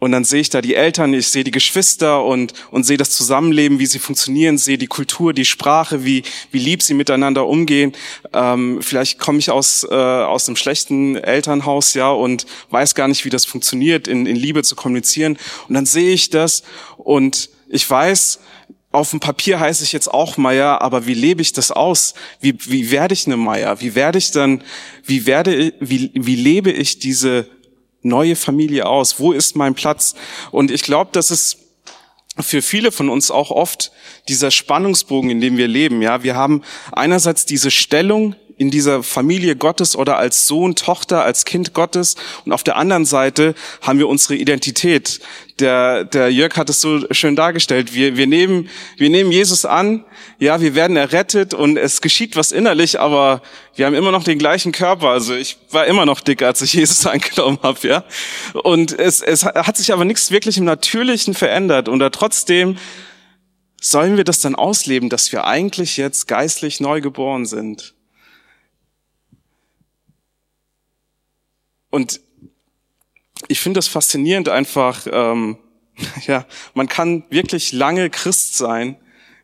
und dann sehe ich da die Eltern, ich sehe die Geschwister und, und sehe das Zusammenleben, wie sie funktionieren, sehe die Kultur, die Sprache, wie, wie lieb sie miteinander umgehen. Ähm, vielleicht komme ich aus, äh, aus einem schlechten Elternhaus, ja, und weiß gar nicht, wie das funktioniert, in, in Liebe zu kommunizieren. Und dann sehe ich das und ich weiß, auf dem Papier heiße ich jetzt auch Meier, aber wie lebe ich das aus? Wie, wie werde ich eine Meier? Wie werde ich dann, wie werde, wie, wie lebe ich diese neue Familie aus? Wo ist mein Platz? Und ich glaube, dass es für viele von uns auch oft dieser Spannungsbogen, in dem wir leben. Ja, wir haben einerseits diese Stellung in dieser Familie Gottes oder als Sohn, Tochter, als Kind Gottes. Und auf der anderen Seite haben wir unsere Identität. Der, der Jörg hat es so schön dargestellt. Wir, wir, nehmen, wir nehmen Jesus an, ja, wir werden errettet und es geschieht was innerlich, aber wir haben immer noch den gleichen Körper. Also ich war immer noch dick, als ich Jesus angenommen habe, ja. Und es, es hat sich aber nichts wirklich im Natürlichen verändert. Und da trotzdem sollen wir das dann ausleben, dass wir eigentlich jetzt geistlich neu geboren sind. Und ich finde das faszinierend einfach, ähm, ja, man kann wirklich lange Christ sein,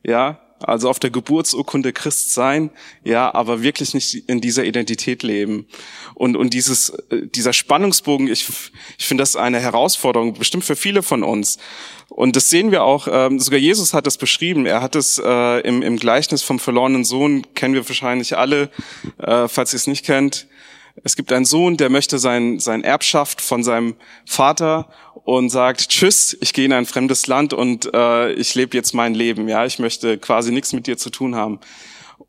ja, also auf der Geburtsurkunde Christ sein, ja, aber wirklich nicht in dieser Identität leben. Und, und dieses, äh, dieser Spannungsbogen, ich, ich finde das eine Herausforderung, bestimmt für viele von uns. Und das sehen wir auch, ähm, sogar Jesus hat das beschrieben. Er hat es äh, im, im Gleichnis vom verlorenen Sohn, kennen wir wahrscheinlich alle, äh, falls ihr es nicht kennt. Es gibt einen Sohn, der möchte sein, sein Erbschaft von seinem Vater und sagt, tschüss, ich gehe in ein fremdes Land und äh, ich lebe jetzt mein Leben. Ja, ich möchte quasi nichts mit dir zu tun haben.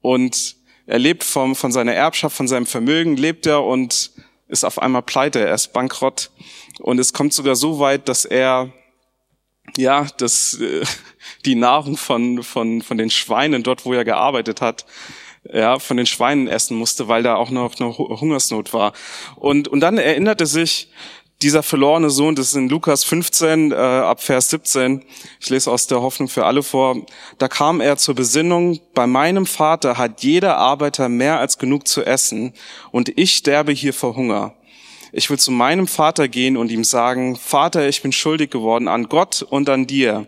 Und er lebt vom, von seiner Erbschaft, von seinem Vermögen, lebt er und ist auf einmal pleite, er ist bankrott. Und es kommt sogar so weit, dass er ja, das, äh, die Nahrung von, von, von den Schweinen dort, wo er gearbeitet hat, ja, von den Schweinen essen musste, weil da auch noch eine Hungersnot war. Und, und dann erinnerte sich dieser verlorene Sohn, das ist in Lukas 15 äh, ab Vers 17, ich lese aus der Hoffnung für alle vor, da kam er zur Besinnung, bei meinem Vater hat jeder Arbeiter mehr als genug zu essen und ich sterbe hier vor Hunger. Ich will zu meinem Vater gehen und ihm sagen, Vater, ich bin schuldig geworden an Gott und an dir.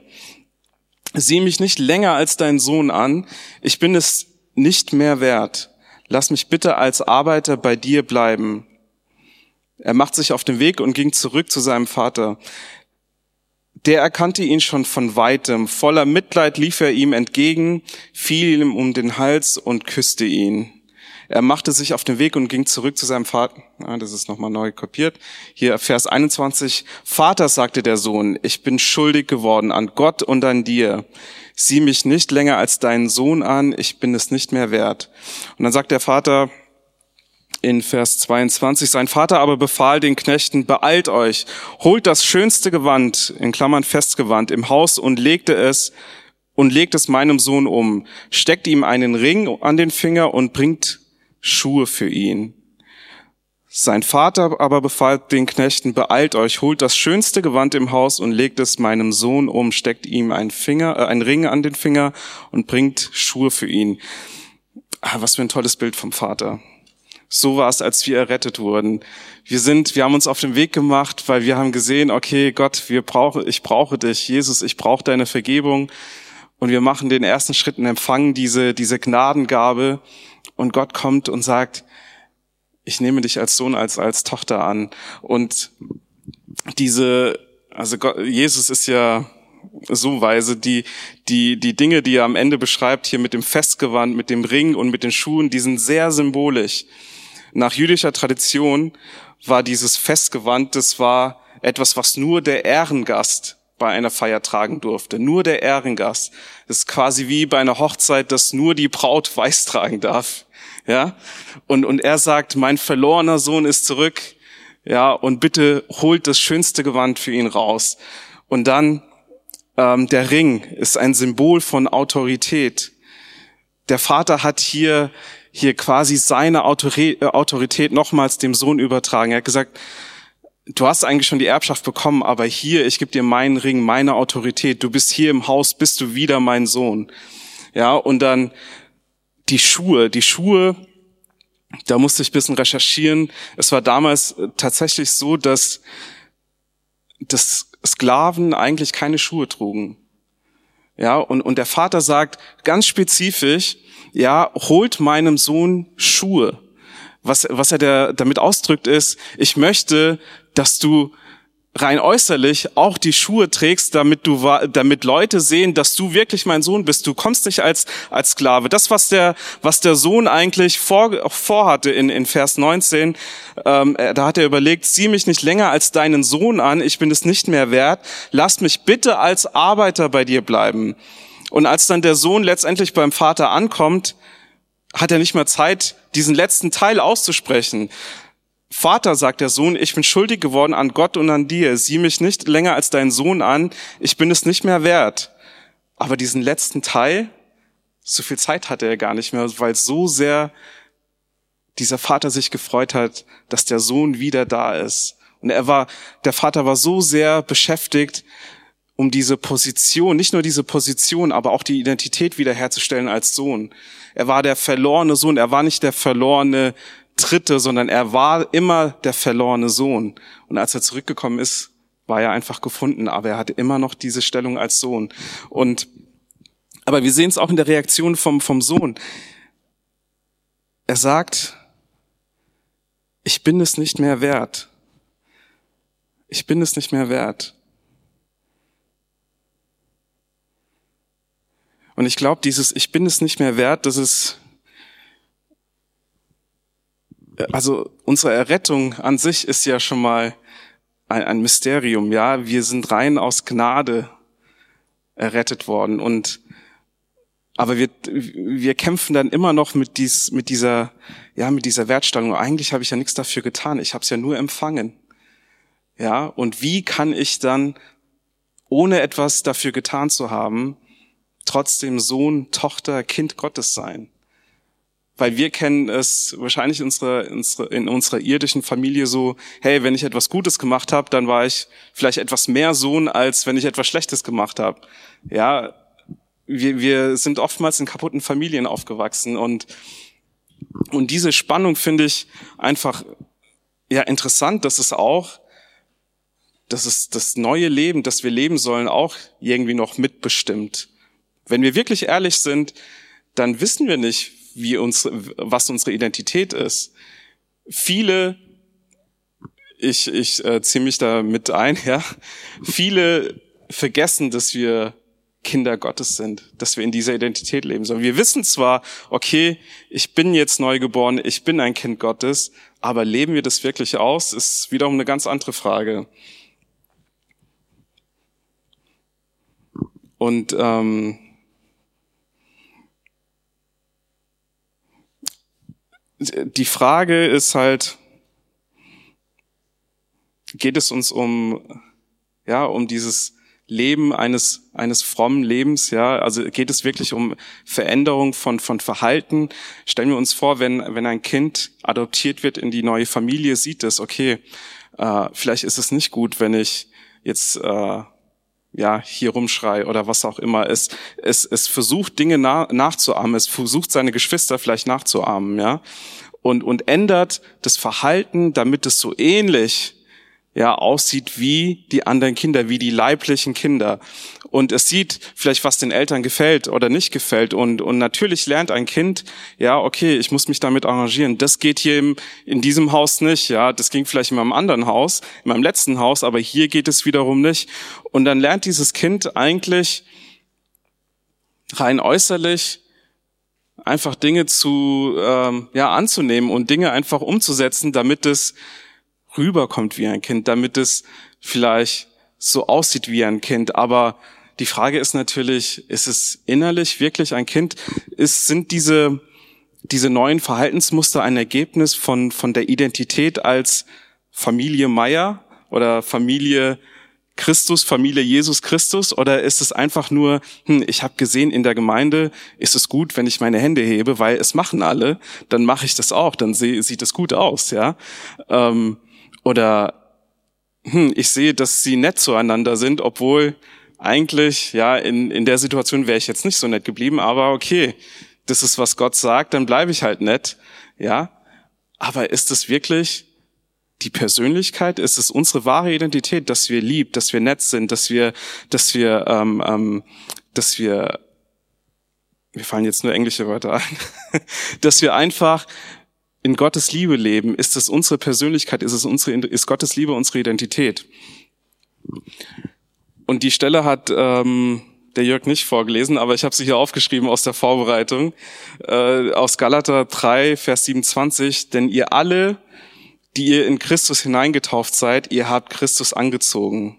Sieh mich nicht länger als dein Sohn an, ich bin es nicht mehr wert. Lass mich bitte als Arbeiter bei dir bleiben. Er macht sich auf den Weg und ging zurück zu seinem Vater. Der erkannte ihn schon von weitem. Voller Mitleid lief er ihm entgegen, fiel ihm um den Hals und küsste ihn. Er machte sich auf den Weg und ging zurück zu seinem Vater. Ah, das ist nochmal neu kopiert. Hier Vers 21. Vater, sagte der Sohn, ich bin schuldig geworden an Gott und an dir sieh mich nicht länger als deinen Sohn an, ich bin es nicht mehr wert. Und dann sagt der Vater in Vers 22, sein Vater aber befahl den Knechten, beeilt euch, holt das schönste Gewand, in Klammern Festgewand, im Haus und legte es und legt es meinem Sohn um, steckt ihm einen Ring an den Finger und bringt Schuhe für ihn. Sein Vater aber befahl den Knechten, beeilt euch, holt das schönste Gewand im Haus und legt es meinem Sohn um, steckt ihm einen Finger, äh, einen Ring an den Finger und bringt Schuhe für ihn. ah, was für ein tolles Bild vom Vater. So war es, als wir errettet wurden. Wir sind, wir haben uns auf den Weg gemacht, weil wir haben gesehen, okay, Gott, wir brauchen, ich brauche dich, Jesus, ich brauche deine Vergebung. Und wir machen den ersten Schritt und empfangen diese, diese Gnadengabe. Und Gott kommt und sagt, ich nehme dich als Sohn, als, als Tochter an. Und diese, also Gott, Jesus ist ja so weise, die, die, die Dinge, die er am Ende beschreibt, hier mit dem Festgewand, mit dem Ring und mit den Schuhen, die sind sehr symbolisch. Nach jüdischer Tradition war dieses Festgewand, das war etwas, was nur der Ehrengast bei einer Feier tragen durfte. Nur der Ehrengast. Das ist quasi wie bei einer Hochzeit, dass nur die Braut weiß tragen darf. Ja? Und, und er sagt, mein verlorener Sohn ist zurück. Ja, und bitte holt das schönste Gewand für ihn raus. Und dann, ähm, der Ring ist ein Symbol von Autorität. Der Vater hat hier, hier quasi seine Autorität, äh, Autorität nochmals dem Sohn übertragen. Er hat gesagt, du hast eigentlich schon die Erbschaft bekommen, aber hier, ich gebe dir meinen Ring, meine Autorität. Du bist hier im Haus, bist du wieder mein Sohn. Ja, und dann die Schuhe, die Schuhe, da musste ich ein bisschen recherchieren. Es war damals tatsächlich so, dass, dass Sklaven eigentlich keine Schuhe trugen. Ja, und, und der Vater sagt ganz spezifisch, ja, holt meinem Sohn Schuhe. Was, was er der, damit ausdrückt ist, ich möchte, dass du rein äußerlich auch die Schuhe trägst, damit du, damit Leute sehen, dass du wirklich mein Sohn bist. Du kommst nicht als, als Sklave. Das, was der, was der Sohn eigentlich vor, vorhatte in, in Vers 19, ähm, da hat er überlegt, sieh mich nicht länger als deinen Sohn an, ich bin es nicht mehr wert, lass mich bitte als Arbeiter bei dir bleiben. Und als dann der Sohn letztendlich beim Vater ankommt, hat er nicht mehr Zeit, diesen letzten Teil auszusprechen. Vater, sagt der Sohn, ich bin schuldig geworden an Gott und an dir. Sieh mich nicht länger als dein Sohn an. Ich bin es nicht mehr wert. Aber diesen letzten Teil, so viel Zeit hatte er gar nicht mehr, weil so sehr dieser Vater sich gefreut hat, dass der Sohn wieder da ist. Und er war, der Vater war so sehr beschäftigt, um diese Position, nicht nur diese Position, aber auch die Identität wiederherzustellen als Sohn. Er war der verlorene Sohn, er war nicht der verlorene Dritte, sondern er war immer der verlorene Sohn. Und als er zurückgekommen ist, war er einfach gefunden, aber er hatte immer noch diese Stellung als Sohn. Und, aber wir sehen es auch in der Reaktion vom, vom Sohn. Er sagt, ich bin es nicht mehr wert. Ich bin es nicht mehr wert. Und ich glaube, dieses Ich bin es nicht mehr wert, das ist also unsere Errettung an sich ist ja schon mal ein, ein Mysterium, ja. Wir sind rein aus Gnade errettet worden und aber wir, wir kämpfen dann immer noch mit, dies, mit dieser, ja, mit dieser Wertstellung. Eigentlich habe ich ja nichts dafür getan. Ich habe es ja nur empfangen. Ja, und wie kann ich dann, ohne etwas dafür getan zu haben, trotzdem Sohn, Tochter, Kind Gottes sein? Weil wir kennen es wahrscheinlich in unserer, in unserer irdischen Familie so, hey, wenn ich etwas Gutes gemacht habe, dann war ich vielleicht etwas mehr Sohn, als wenn ich etwas Schlechtes gemacht habe. Ja, wir, wir sind oftmals in kaputten Familien aufgewachsen und, und diese Spannung finde ich einfach ja interessant, dass es auch, dass es das neue Leben, das wir leben sollen, auch irgendwie noch mitbestimmt. Wenn wir wirklich ehrlich sind, dann wissen wir nicht, wie uns, was unsere Identität ist. Viele, ich, ich äh, ziehe mich da mit ein, ja, viele vergessen, dass wir Kinder Gottes sind, dass wir in dieser Identität leben sollen. Wir wissen zwar, okay, ich bin jetzt neu geboren, ich bin ein Kind Gottes, aber leben wir das wirklich aus, ist wiederum eine ganz andere Frage. Und ähm, die Frage ist halt, geht es uns um, ja, um dieses Leben eines, eines frommen Lebens, ja, also geht es wirklich um Veränderung von, von Verhalten. Stellen wir uns vor, wenn, wenn ein Kind adoptiert wird in die neue Familie, sieht es, okay, äh, vielleicht ist es nicht gut, wenn ich jetzt äh, ja, hier rumschrei oder was auch immer. Es, es, es versucht Dinge na, nachzuahmen, es versucht seine Geschwister vielleicht nachzuahmen, ja. Und, und ändert das Verhalten, damit es so ähnlich ja, aussieht wie die anderen Kinder, wie die leiblichen Kinder. Und es sieht vielleicht, was den Eltern gefällt oder nicht gefällt. Und, und natürlich lernt ein Kind, ja, okay, ich muss mich damit arrangieren. Das geht hier im, in diesem Haus nicht, ja. Das ging vielleicht in meinem anderen Haus, in meinem letzten Haus, aber hier geht es wiederum nicht. Und dann lernt dieses Kind eigentlich rein äußerlich einfach Dinge zu, ähm, ja, anzunehmen und Dinge einfach umzusetzen, damit es rüberkommt wie ein Kind, damit es vielleicht so aussieht wie ein Kind. Aber die Frage ist natürlich, ist es innerlich wirklich ein Kind? Ist, sind diese, diese neuen Verhaltensmuster ein Ergebnis von, von der Identität als Familie Meier oder Familie Christus, Familie Jesus Christus? Oder ist es einfach nur, hm, ich habe gesehen in der Gemeinde, ist es gut, wenn ich meine Hände hebe, weil es machen alle, dann mache ich das auch, dann sieht es gut aus, ja. Ähm, oder hm, ich sehe, dass sie nett zueinander sind, obwohl eigentlich, ja, in, in der Situation wäre ich jetzt nicht so nett geblieben, aber okay, das ist, was Gott sagt, dann bleibe ich halt nett, ja. Aber ist es wirklich die Persönlichkeit? Ist es unsere wahre Identität, dass wir lieb, dass wir nett sind, dass wir, dass wir, ähm, ähm, dass wir, mir fallen jetzt nur englische Wörter ein, dass wir einfach in Gottes Liebe leben, ist es unsere Persönlichkeit, ist es unsere, ist Gottes Liebe unsere Identität. Und die Stelle hat ähm, der Jörg nicht vorgelesen, aber ich habe sie hier aufgeschrieben aus der Vorbereitung, äh, aus Galater 3, Vers 27, denn ihr alle, die ihr in Christus hineingetauft seid, ihr habt Christus angezogen.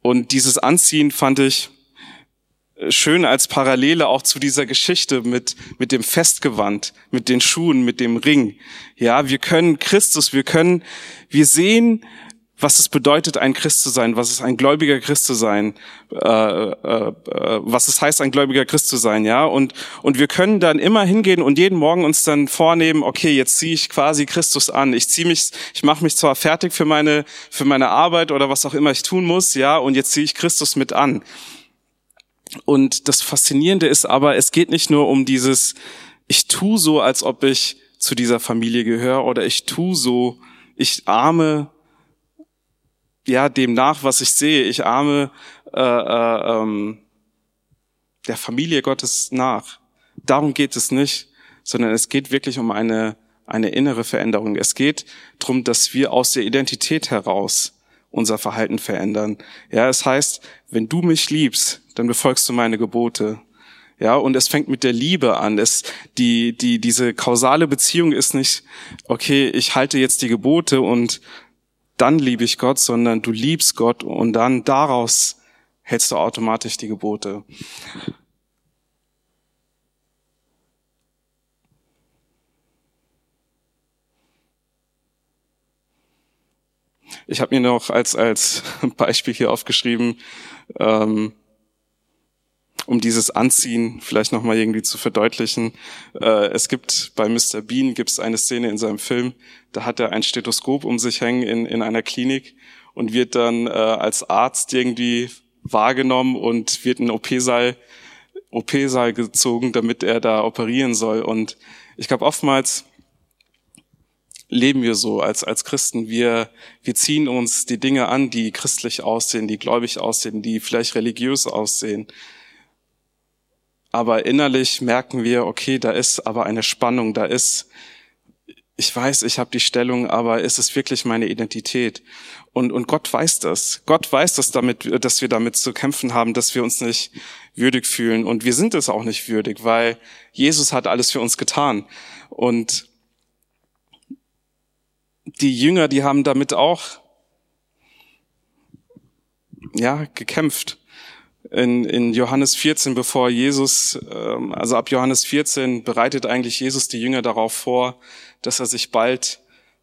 Und dieses Anziehen fand ich schön als Parallele auch zu dieser Geschichte mit, mit dem Festgewand, mit den Schuhen, mit dem Ring. Ja, wir können Christus, wir können, wir sehen, was es bedeutet, ein Christ zu sein, was es ein gläubiger Christ zu sein, äh, äh, äh, was es heißt, ein gläubiger Christ zu sein, ja. Und und wir können dann immer hingehen und jeden Morgen uns dann vornehmen, okay, jetzt ziehe ich quasi Christus an. Ich ziehe mich, ich mache mich zwar fertig für meine für meine Arbeit oder was auch immer ich tun muss, ja, und jetzt ziehe ich Christus mit an. Und das Faszinierende ist aber, es geht nicht nur um dieses, ich tu so, als ob ich zu dieser Familie gehöre oder ich tu so, ich arme ja dem nach, was ich sehe, ich arme äh, äh, ähm, der Familie Gottes nach. Darum geht es nicht, sondern es geht wirklich um eine eine innere Veränderung. Es geht darum, dass wir aus der Identität heraus unser Verhalten verändern. Ja, es heißt, wenn du mich liebst, dann befolgst du meine Gebote. Ja, und es fängt mit der Liebe an. Es, die, die, diese kausale Beziehung ist nicht, okay, ich halte jetzt die Gebote und dann liebe ich Gott, sondern du liebst Gott und dann daraus hältst du automatisch die Gebote. Ich habe mir noch als, als Beispiel hier aufgeschrieben, ähm, um dieses Anziehen vielleicht nochmal irgendwie zu verdeutlichen. Äh, es gibt bei Mr. Bean gibt es eine Szene in seinem Film, da hat er ein Stethoskop um sich hängen in, in einer Klinik und wird dann äh, als Arzt irgendwie wahrgenommen und wird in OP-Saal OP-Saal gezogen, damit er da operieren soll. Und ich glaube, oftmals leben wir so als, als Christen. Wir, wir ziehen uns die Dinge an, die christlich aussehen, die gläubig aussehen, die vielleicht religiös aussehen. Aber innerlich merken wir, okay, da ist aber eine Spannung, da ist, ich weiß, ich habe die Stellung, aber ist es wirklich meine Identität? Und, und Gott weiß das. Gott weiß das damit, dass wir damit zu kämpfen haben, dass wir uns nicht würdig fühlen. Und wir sind es auch nicht würdig, weil Jesus hat alles für uns getan. Und die Jünger, die haben damit auch ja gekämpft. In, in Johannes 14, bevor Jesus, ähm, also ab Johannes 14 bereitet eigentlich Jesus die Jünger darauf vor, dass er sich bald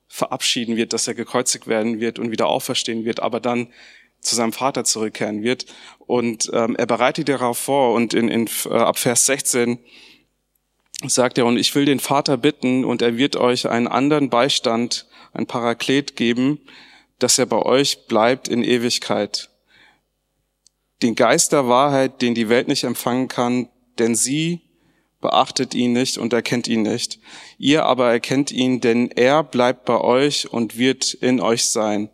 verabschieden wird, dass er gekreuzigt werden wird und wieder auferstehen wird, aber dann zu seinem Vater zurückkehren wird. Und ähm, er bereitet darauf vor und in, in, äh, ab Vers 16 sagt er, und ich will den Vater bitten, und er wird euch einen anderen Beistand ein Paraklet geben, dass er bei euch bleibt in Ewigkeit. Den Geist der Wahrheit, den die Welt nicht empfangen kann, denn sie beachtet ihn nicht und erkennt ihn nicht. Ihr aber erkennt ihn, denn er bleibt bei euch und wird in euch sein.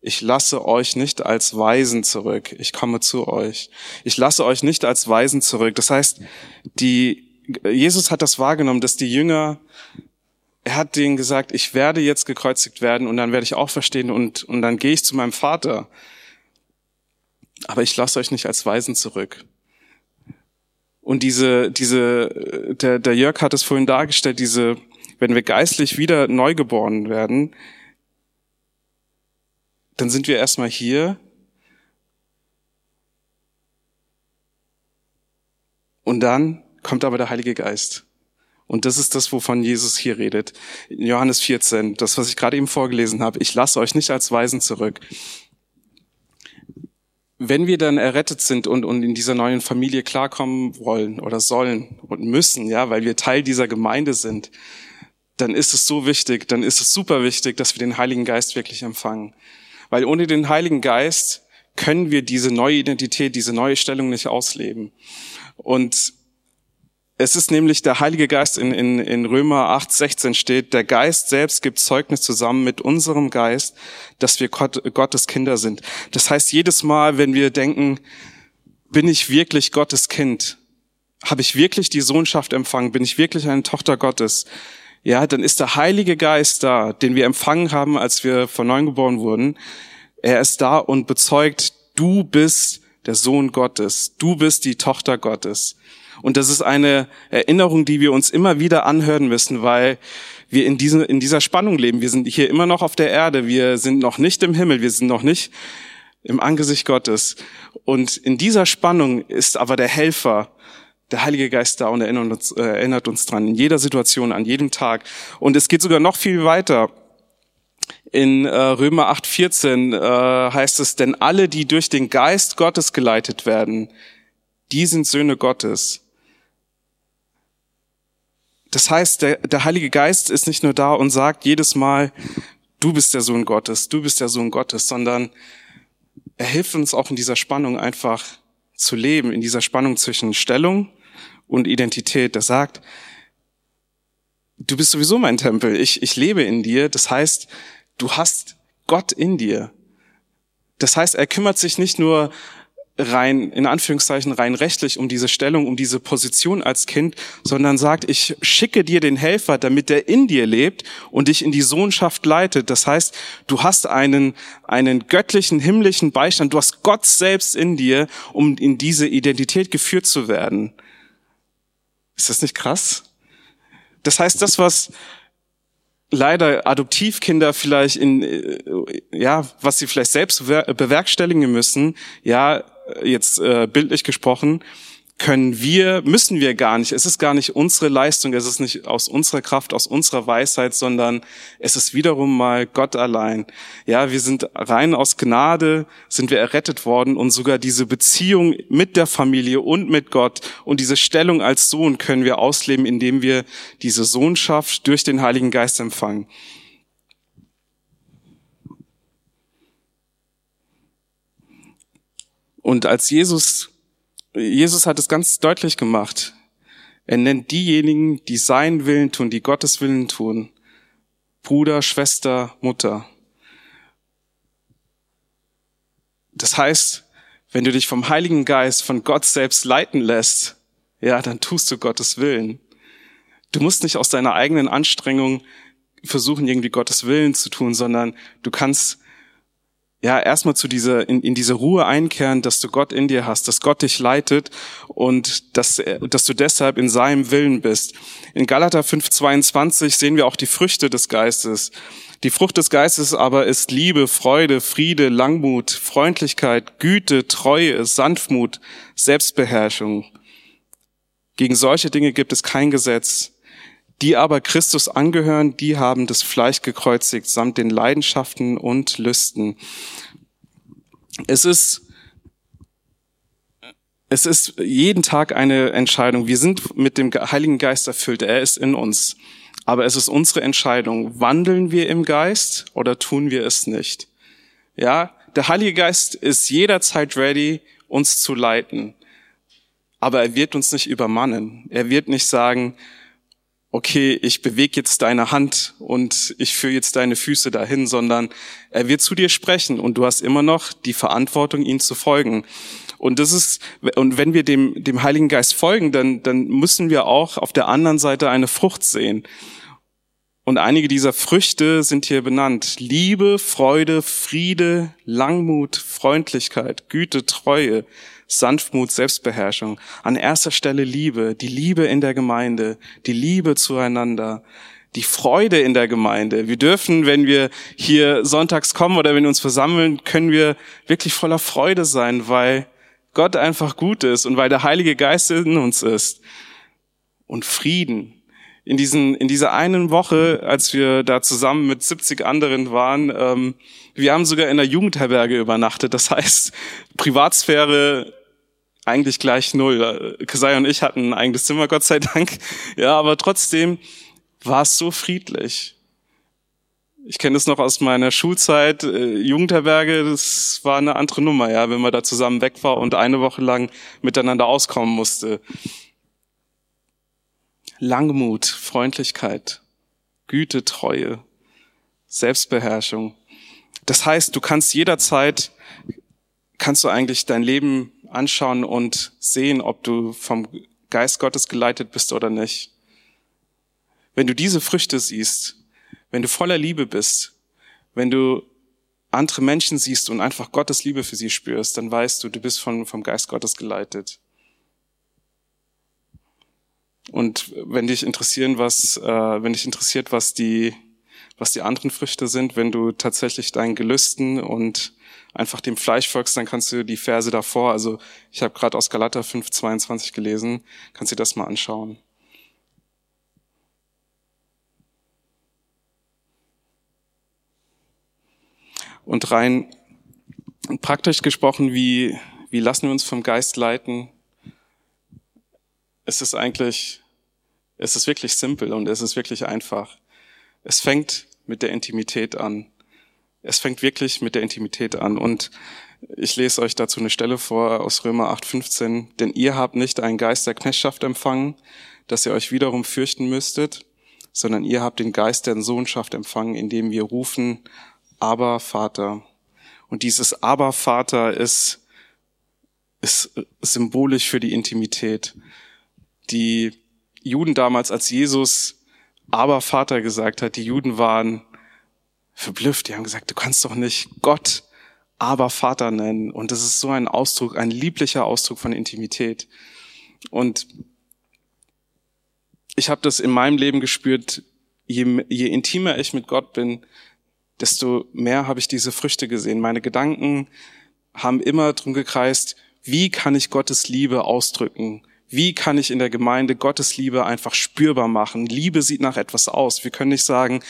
Ich lasse euch nicht als Weisen zurück. Ich komme zu euch. Ich lasse euch nicht als Weisen zurück. Das heißt, die, Jesus hat das wahrgenommen, dass die Jünger, er hat denen gesagt, ich werde jetzt gekreuzigt werden und dann werde ich auch verstehen und, und dann gehe ich zu meinem Vater. Aber ich lasse euch nicht als Weisen zurück. Und diese, diese, der, der Jörg hat es vorhin dargestellt, diese, wenn wir geistlich wieder neugeboren werden, dann sind wir erstmal hier und dann kommt aber der Heilige Geist. Und das ist das, wovon Jesus hier redet. In Johannes 14, das, was ich gerade eben vorgelesen habe. Ich lasse euch nicht als Weisen zurück wenn wir dann errettet sind und, und in dieser neuen Familie klarkommen wollen oder sollen und müssen, ja, weil wir Teil dieser Gemeinde sind, dann ist es so wichtig, dann ist es super wichtig, dass wir den Heiligen Geist wirklich empfangen. Weil ohne den Heiligen Geist können wir diese neue Identität, diese neue Stellung nicht ausleben. Und es ist nämlich der Heilige Geist in, in, in Römer 8, 16 steht, der Geist selbst gibt Zeugnis zusammen mit unserem Geist, dass wir Gott, Gottes Kinder sind. Das heißt, jedes Mal, wenn wir denken, bin ich wirklich Gottes Kind? Habe ich wirklich die Sohnschaft empfangen? Bin ich wirklich eine Tochter Gottes? Ja, dann ist der Heilige Geist da, den wir empfangen haben, als wir von neuem geboren wurden. Er ist da und bezeugt, du bist der Sohn Gottes. Du bist die Tochter Gottes. Und das ist eine Erinnerung, die wir uns immer wieder anhören müssen, weil wir in, diese, in dieser Spannung leben. Wir sind hier immer noch auf der Erde. Wir sind noch nicht im Himmel. Wir sind noch nicht im Angesicht Gottes. Und in dieser Spannung ist aber der Helfer, der Heilige Geist da und erinnert uns, äh, erinnert uns dran, in jeder Situation, an jedem Tag. Und es geht sogar noch viel weiter. In äh, Römer 8,14 äh, heißt es, denn alle, die durch den Geist Gottes geleitet werden, die sind Söhne Gottes. Das heißt, der, der Heilige Geist ist nicht nur da und sagt jedes Mal, du bist der Sohn Gottes, du bist der Sohn Gottes, sondern er hilft uns auch in dieser Spannung einfach zu leben, in dieser Spannung zwischen Stellung und Identität. Er sagt, du bist sowieso mein Tempel, ich, ich lebe in dir. Das heißt, du hast Gott in dir. Das heißt, er kümmert sich nicht nur rein, in Anführungszeichen, rein rechtlich um diese Stellung, um diese Position als Kind, sondern sagt, ich schicke dir den Helfer, damit der in dir lebt und dich in die Sohnschaft leitet. Das heißt, du hast einen, einen göttlichen, himmlischen Beistand. Du hast Gott selbst in dir, um in diese Identität geführt zu werden. Ist das nicht krass? Das heißt, das, was leider Adoptivkinder vielleicht in, äh, ja, was sie vielleicht selbst bewerkstelligen müssen, ja, jetzt äh, bildlich gesprochen, können wir, müssen wir gar nicht. Es ist gar nicht unsere Leistung, es ist nicht aus unserer Kraft, aus unserer Weisheit, sondern es ist wiederum mal Gott allein. Ja, wir sind rein aus Gnade, sind wir errettet worden und sogar diese Beziehung mit der Familie und mit Gott und diese Stellung als Sohn können wir ausleben, indem wir diese Sohnschaft durch den Heiligen Geist empfangen. Und als Jesus, Jesus hat es ganz deutlich gemacht. Er nennt diejenigen, die seinen Willen tun, die Gottes Willen tun. Bruder, Schwester, Mutter. Das heißt, wenn du dich vom Heiligen Geist, von Gott selbst leiten lässt, ja, dann tust du Gottes Willen. Du musst nicht aus deiner eigenen Anstrengung versuchen, irgendwie Gottes Willen zu tun, sondern du kannst ja, erstmal zu dieser, in, in diese Ruhe einkehren, dass du Gott in dir hast, dass Gott dich leitet und dass, dass du deshalb in seinem Willen bist. In Galater 5,22 sehen wir auch die Früchte des Geistes. Die Frucht des Geistes aber ist Liebe, Freude, Friede, Langmut, Freundlichkeit, Güte, Treue, Sanftmut, Selbstbeherrschung. Gegen solche Dinge gibt es kein Gesetz. Die aber Christus angehören, die haben das Fleisch gekreuzigt samt den Leidenschaften und Lüsten. Es ist, es ist jeden Tag eine Entscheidung. Wir sind mit dem Heiligen Geist erfüllt. Er ist in uns. Aber es ist unsere Entscheidung. Wandeln wir im Geist oder tun wir es nicht? Ja, der Heilige Geist ist jederzeit ready, uns zu leiten. Aber er wird uns nicht übermannen. Er wird nicht sagen, okay, ich bewege jetzt deine Hand und ich führe jetzt deine Füße dahin, sondern er wird zu dir sprechen und du hast immer noch die Verantwortung, ihm zu folgen. Und das ist, und wenn wir dem, dem Heiligen Geist folgen, dann, dann müssen wir auch auf der anderen Seite eine Frucht sehen. Und einige dieser Früchte sind hier benannt. Liebe, Freude, Friede, Langmut, Freundlichkeit, Güte, Treue, Sanftmut, Selbstbeherrschung. An erster Stelle Liebe, die Liebe in der Gemeinde, die Liebe zueinander, die Freude in der Gemeinde. Wir dürfen, wenn wir hier sonntags kommen oder wenn wir uns versammeln, können wir wirklich voller Freude sein, weil Gott einfach gut ist und weil der Heilige Geist in uns ist. Und Frieden. In, diesen, in dieser einen Woche, als wir da zusammen mit 70 anderen waren, ähm, wir haben sogar in der Jugendherberge übernachtet. Das heißt, Privatsphäre eigentlich gleich null. Kasai und ich hatten ein eigenes Zimmer, Gott sei Dank. Ja, aber trotzdem war es so friedlich. Ich kenne es noch aus meiner Schulzeit, äh, Jugendherberge, das war eine andere Nummer, ja, wenn man da zusammen weg war und eine Woche lang miteinander auskommen musste. Langmut, Freundlichkeit, Güte, Treue, Selbstbeherrschung. Das heißt, du kannst jederzeit, kannst du eigentlich dein Leben anschauen und sehen, ob du vom Geist Gottes geleitet bist oder nicht. Wenn du diese Früchte siehst, wenn du voller Liebe bist, wenn du andere Menschen siehst und einfach Gottes Liebe für sie spürst, dann weißt du, du bist von, vom Geist Gottes geleitet. Und wenn dich interessieren, was, äh, wenn dich interessiert, was die, was die anderen Früchte sind, wenn du tatsächlich deinen Gelüsten und einfach dem Fleisch folgst, dann kannst du die Verse davor, also ich habe gerade aus Galater 5, 22 gelesen, kannst du das mal anschauen. Und rein praktisch gesprochen, wie, wie lassen wir uns vom Geist leiten? Es ist eigentlich, es ist wirklich simpel und es ist wirklich einfach. Es fängt mit der Intimität an. Es fängt wirklich mit der Intimität an. Und ich lese euch dazu eine Stelle vor aus Römer 8,15. Denn ihr habt nicht einen Geist der Knechtschaft empfangen, dass ihr euch wiederum fürchten müsstet, sondern ihr habt den Geist der Sohnschaft empfangen, indem wir rufen, aber Vater. Und dieses aber Vater ist, ist symbolisch für die Intimität. Die Juden damals, als Jesus aber Vater gesagt hat, die Juden waren verblüfft. Die haben gesagt, du kannst doch nicht Gott aber Vater nennen. Und das ist so ein Ausdruck, ein lieblicher Ausdruck von Intimität. Und ich habe das in meinem Leben gespürt, je, je intimer ich mit Gott bin, desto mehr habe ich diese Früchte gesehen. Meine Gedanken haben immer drum gekreist, wie kann ich Gottes Liebe ausdrücken? Wie kann ich in der Gemeinde Gottes Liebe einfach spürbar machen? Liebe sieht nach etwas aus. Wir können nicht sagen,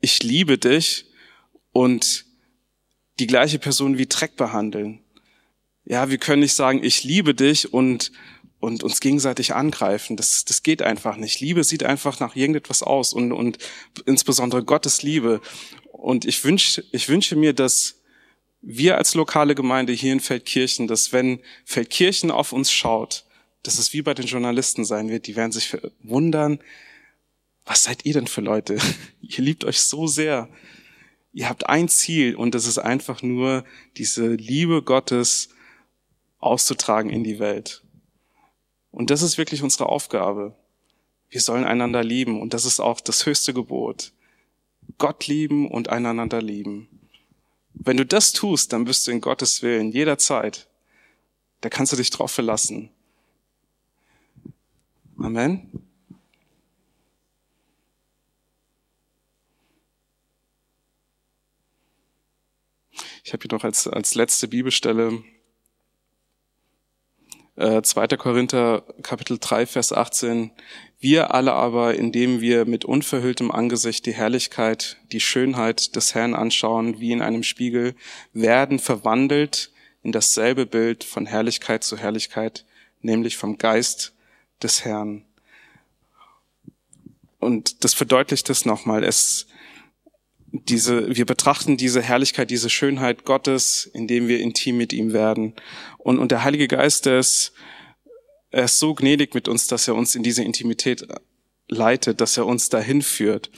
ich liebe dich und die gleiche Person wie Dreck behandeln. Ja, wir können nicht sagen, ich liebe dich und, und uns gegenseitig angreifen. Das, das geht einfach nicht. Liebe sieht einfach nach irgendetwas aus und, und insbesondere Gottes Liebe. Und ich wünsche, ich wünsche mir, dass wir als lokale Gemeinde hier in Feldkirchen, dass wenn Feldkirchen auf uns schaut, dass es wie bei den Journalisten sein wird, die werden sich wundern, was seid ihr denn für Leute? Ihr liebt euch so sehr. Ihr habt ein Ziel und das ist einfach nur diese Liebe Gottes auszutragen in die Welt. Und das ist wirklich unsere Aufgabe. Wir sollen einander lieben und das ist auch das höchste Gebot. Gott lieben und einander lieben. Wenn du das tust, dann bist du in Gottes Willen jederzeit. Da kannst du dich drauf verlassen. Amen. Ich habe hier noch als, als letzte Bibelstelle äh, 2. Korinther Kapitel 3, Vers 18. Wir alle aber, indem wir mit unverhülltem Angesicht die Herrlichkeit, die Schönheit des Herrn anschauen, wie in einem Spiegel, werden verwandelt in dasselbe Bild von Herrlichkeit zu Herrlichkeit, nämlich vom Geist des Herrn. Und das verdeutlicht es nochmal. Es, diese, wir betrachten diese Herrlichkeit, diese Schönheit Gottes, indem wir intim mit ihm werden. Und, und der Heilige Geist, ist, er ist so gnädig mit uns, dass er uns in diese Intimität leitet, dass er uns dahin führt.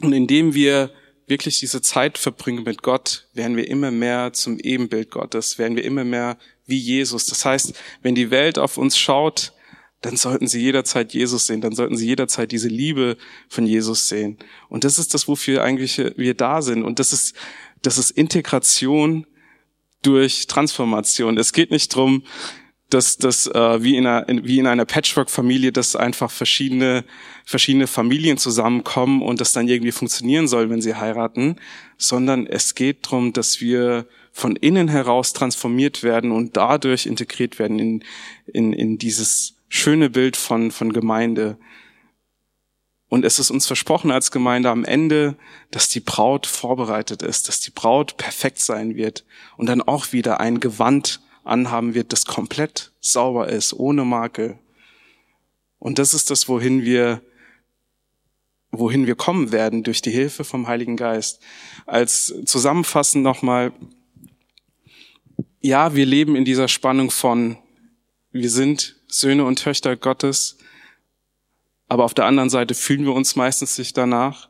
Und indem wir wirklich diese Zeit verbringen mit Gott, werden wir immer mehr zum Ebenbild Gottes, werden wir immer mehr wie Jesus. Das heißt, wenn die Welt auf uns schaut, dann sollten sie jederzeit Jesus sehen, dann sollten sie jederzeit diese Liebe von Jesus sehen. Und das ist das, wofür eigentlich wir da sind. Und das ist, das ist Integration durch Transformation. Es geht nicht drum, dass das äh, wie in einer wie in einer Patchwork-Familie, dass einfach verschiedene verschiedene Familien zusammenkommen und das dann irgendwie funktionieren soll, wenn sie heiraten, sondern es geht drum, dass wir von innen heraus transformiert werden und dadurch integriert werden in in, in dieses schöne Bild von, von Gemeinde. Und es ist uns versprochen als Gemeinde am Ende, dass die Braut vorbereitet ist, dass die Braut perfekt sein wird und dann auch wieder ein Gewand anhaben wird, das komplett sauber ist, ohne Makel. Und das ist das, wohin wir, wohin wir kommen werden durch die Hilfe vom Heiligen Geist. Als zusammenfassend nochmal, ja, wir leben in dieser Spannung von, wir sind Söhne und Töchter Gottes, aber auf der anderen Seite fühlen wir uns meistens nicht danach.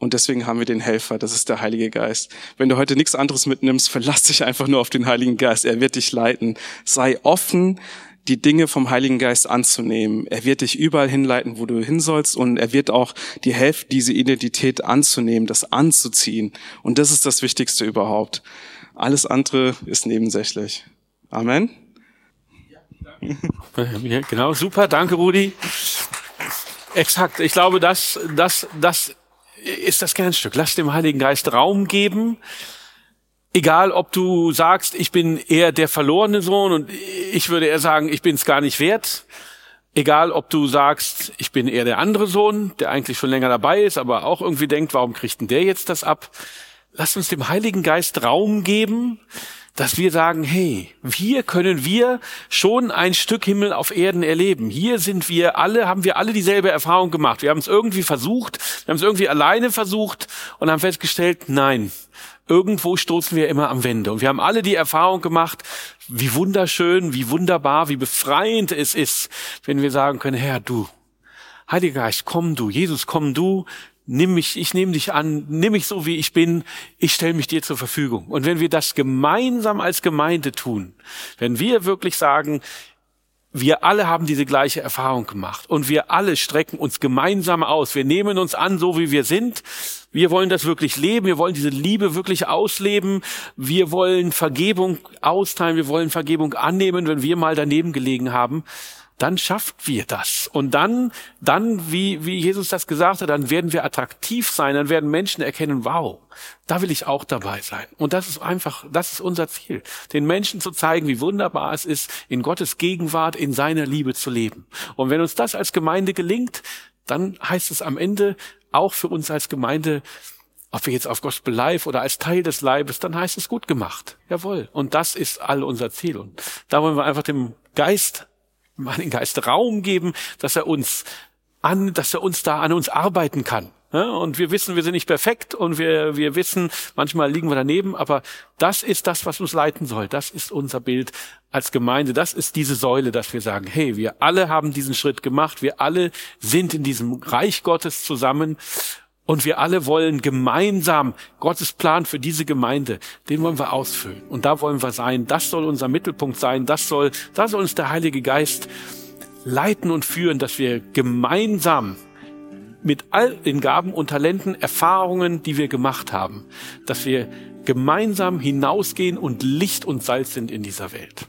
Und deswegen haben wir den Helfer, das ist der Heilige Geist. Wenn du heute nichts anderes mitnimmst, verlass dich einfach nur auf den Heiligen Geist. Er wird dich leiten. Sei offen, die Dinge vom Heiligen Geist anzunehmen. Er wird dich überall hinleiten, wo du hin sollst und er wird auch dir helfen, diese Identität anzunehmen, das anzuziehen. Und das ist das Wichtigste überhaupt. Alles andere ist nebensächlich. Amen. Ja, genau, super, danke Rudi. Exakt, ich glaube, das, das, das ist das Kernstück. Lass dem Heiligen Geist Raum geben. Egal, ob du sagst, ich bin eher der verlorene Sohn und ich würde eher sagen, ich bin es gar nicht wert. Egal, ob du sagst, ich bin eher der andere Sohn, der eigentlich schon länger dabei ist, aber auch irgendwie denkt, warum kriegt denn der jetzt das ab? Lass uns dem Heiligen Geist Raum geben, dass wir sagen, hey, hier können wir schon ein Stück Himmel auf Erden erleben. Hier sind wir alle, haben wir alle dieselbe Erfahrung gemacht. Wir haben es irgendwie versucht, wir haben es irgendwie alleine versucht und haben festgestellt, nein, irgendwo stoßen wir immer am Wände. Und wir haben alle die Erfahrung gemacht, wie wunderschön, wie wunderbar, wie befreiend es ist, wenn wir sagen können, Herr, du, Heiliger Geist, komm du, Jesus, komm du, nimm mich, ich nehme dich an, nimm mich so wie ich bin, ich stelle mich dir zur Verfügung. Und wenn wir das gemeinsam als Gemeinde tun, wenn wir wirklich sagen, wir alle haben diese gleiche Erfahrung gemacht und wir alle strecken uns gemeinsam aus. Wir nehmen uns an, so wie wir sind. Wir wollen das wirklich leben. Wir wollen diese Liebe wirklich ausleben. Wir wollen Vergebung austeilen. Wir wollen Vergebung annehmen, wenn wir mal daneben gelegen haben dann schafft wir das. Und dann, dann, wie, wie Jesus das gesagt hat, dann werden wir attraktiv sein, dann werden Menschen erkennen, wow, da will ich auch dabei sein. Und das ist einfach, das ist unser Ziel. Den Menschen zu zeigen, wie wunderbar es ist, in Gottes Gegenwart, in seiner Liebe zu leben. Und wenn uns das als Gemeinde gelingt, dann heißt es am Ende auch für uns als Gemeinde, ob wir jetzt auf Gospel Live oder als Teil des Leibes, dann heißt es gut gemacht. Jawohl. Und das ist all unser Ziel. Und da wollen wir einfach dem Geist Heiligen Geist Raum geben, dass er uns an, dass er uns da an uns arbeiten kann. Ja, und wir wissen, wir sind nicht perfekt und wir, wir wissen, manchmal liegen wir daneben, aber das ist das, was uns leiten soll. Das ist unser Bild als Gemeinde. Das ist diese Säule, dass wir sagen, hey, wir alle haben diesen Schritt gemacht. Wir alle sind in diesem Reich Gottes zusammen und wir alle wollen gemeinsam Gottes Plan für diese Gemeinde, den wollen wir ausfüllen. Und da wollen wir sein. Das soll unser Mittelpunkt sein. Das soll, da soll uns der Heilige Geist leiten und führen, dass wir gemeinsam mit all den Gaben und Talenten, Erfahrungen, die wir gemacht haben, dass wir gemeinsam hinausgehen und Licht und Salz sind in dieser Welt.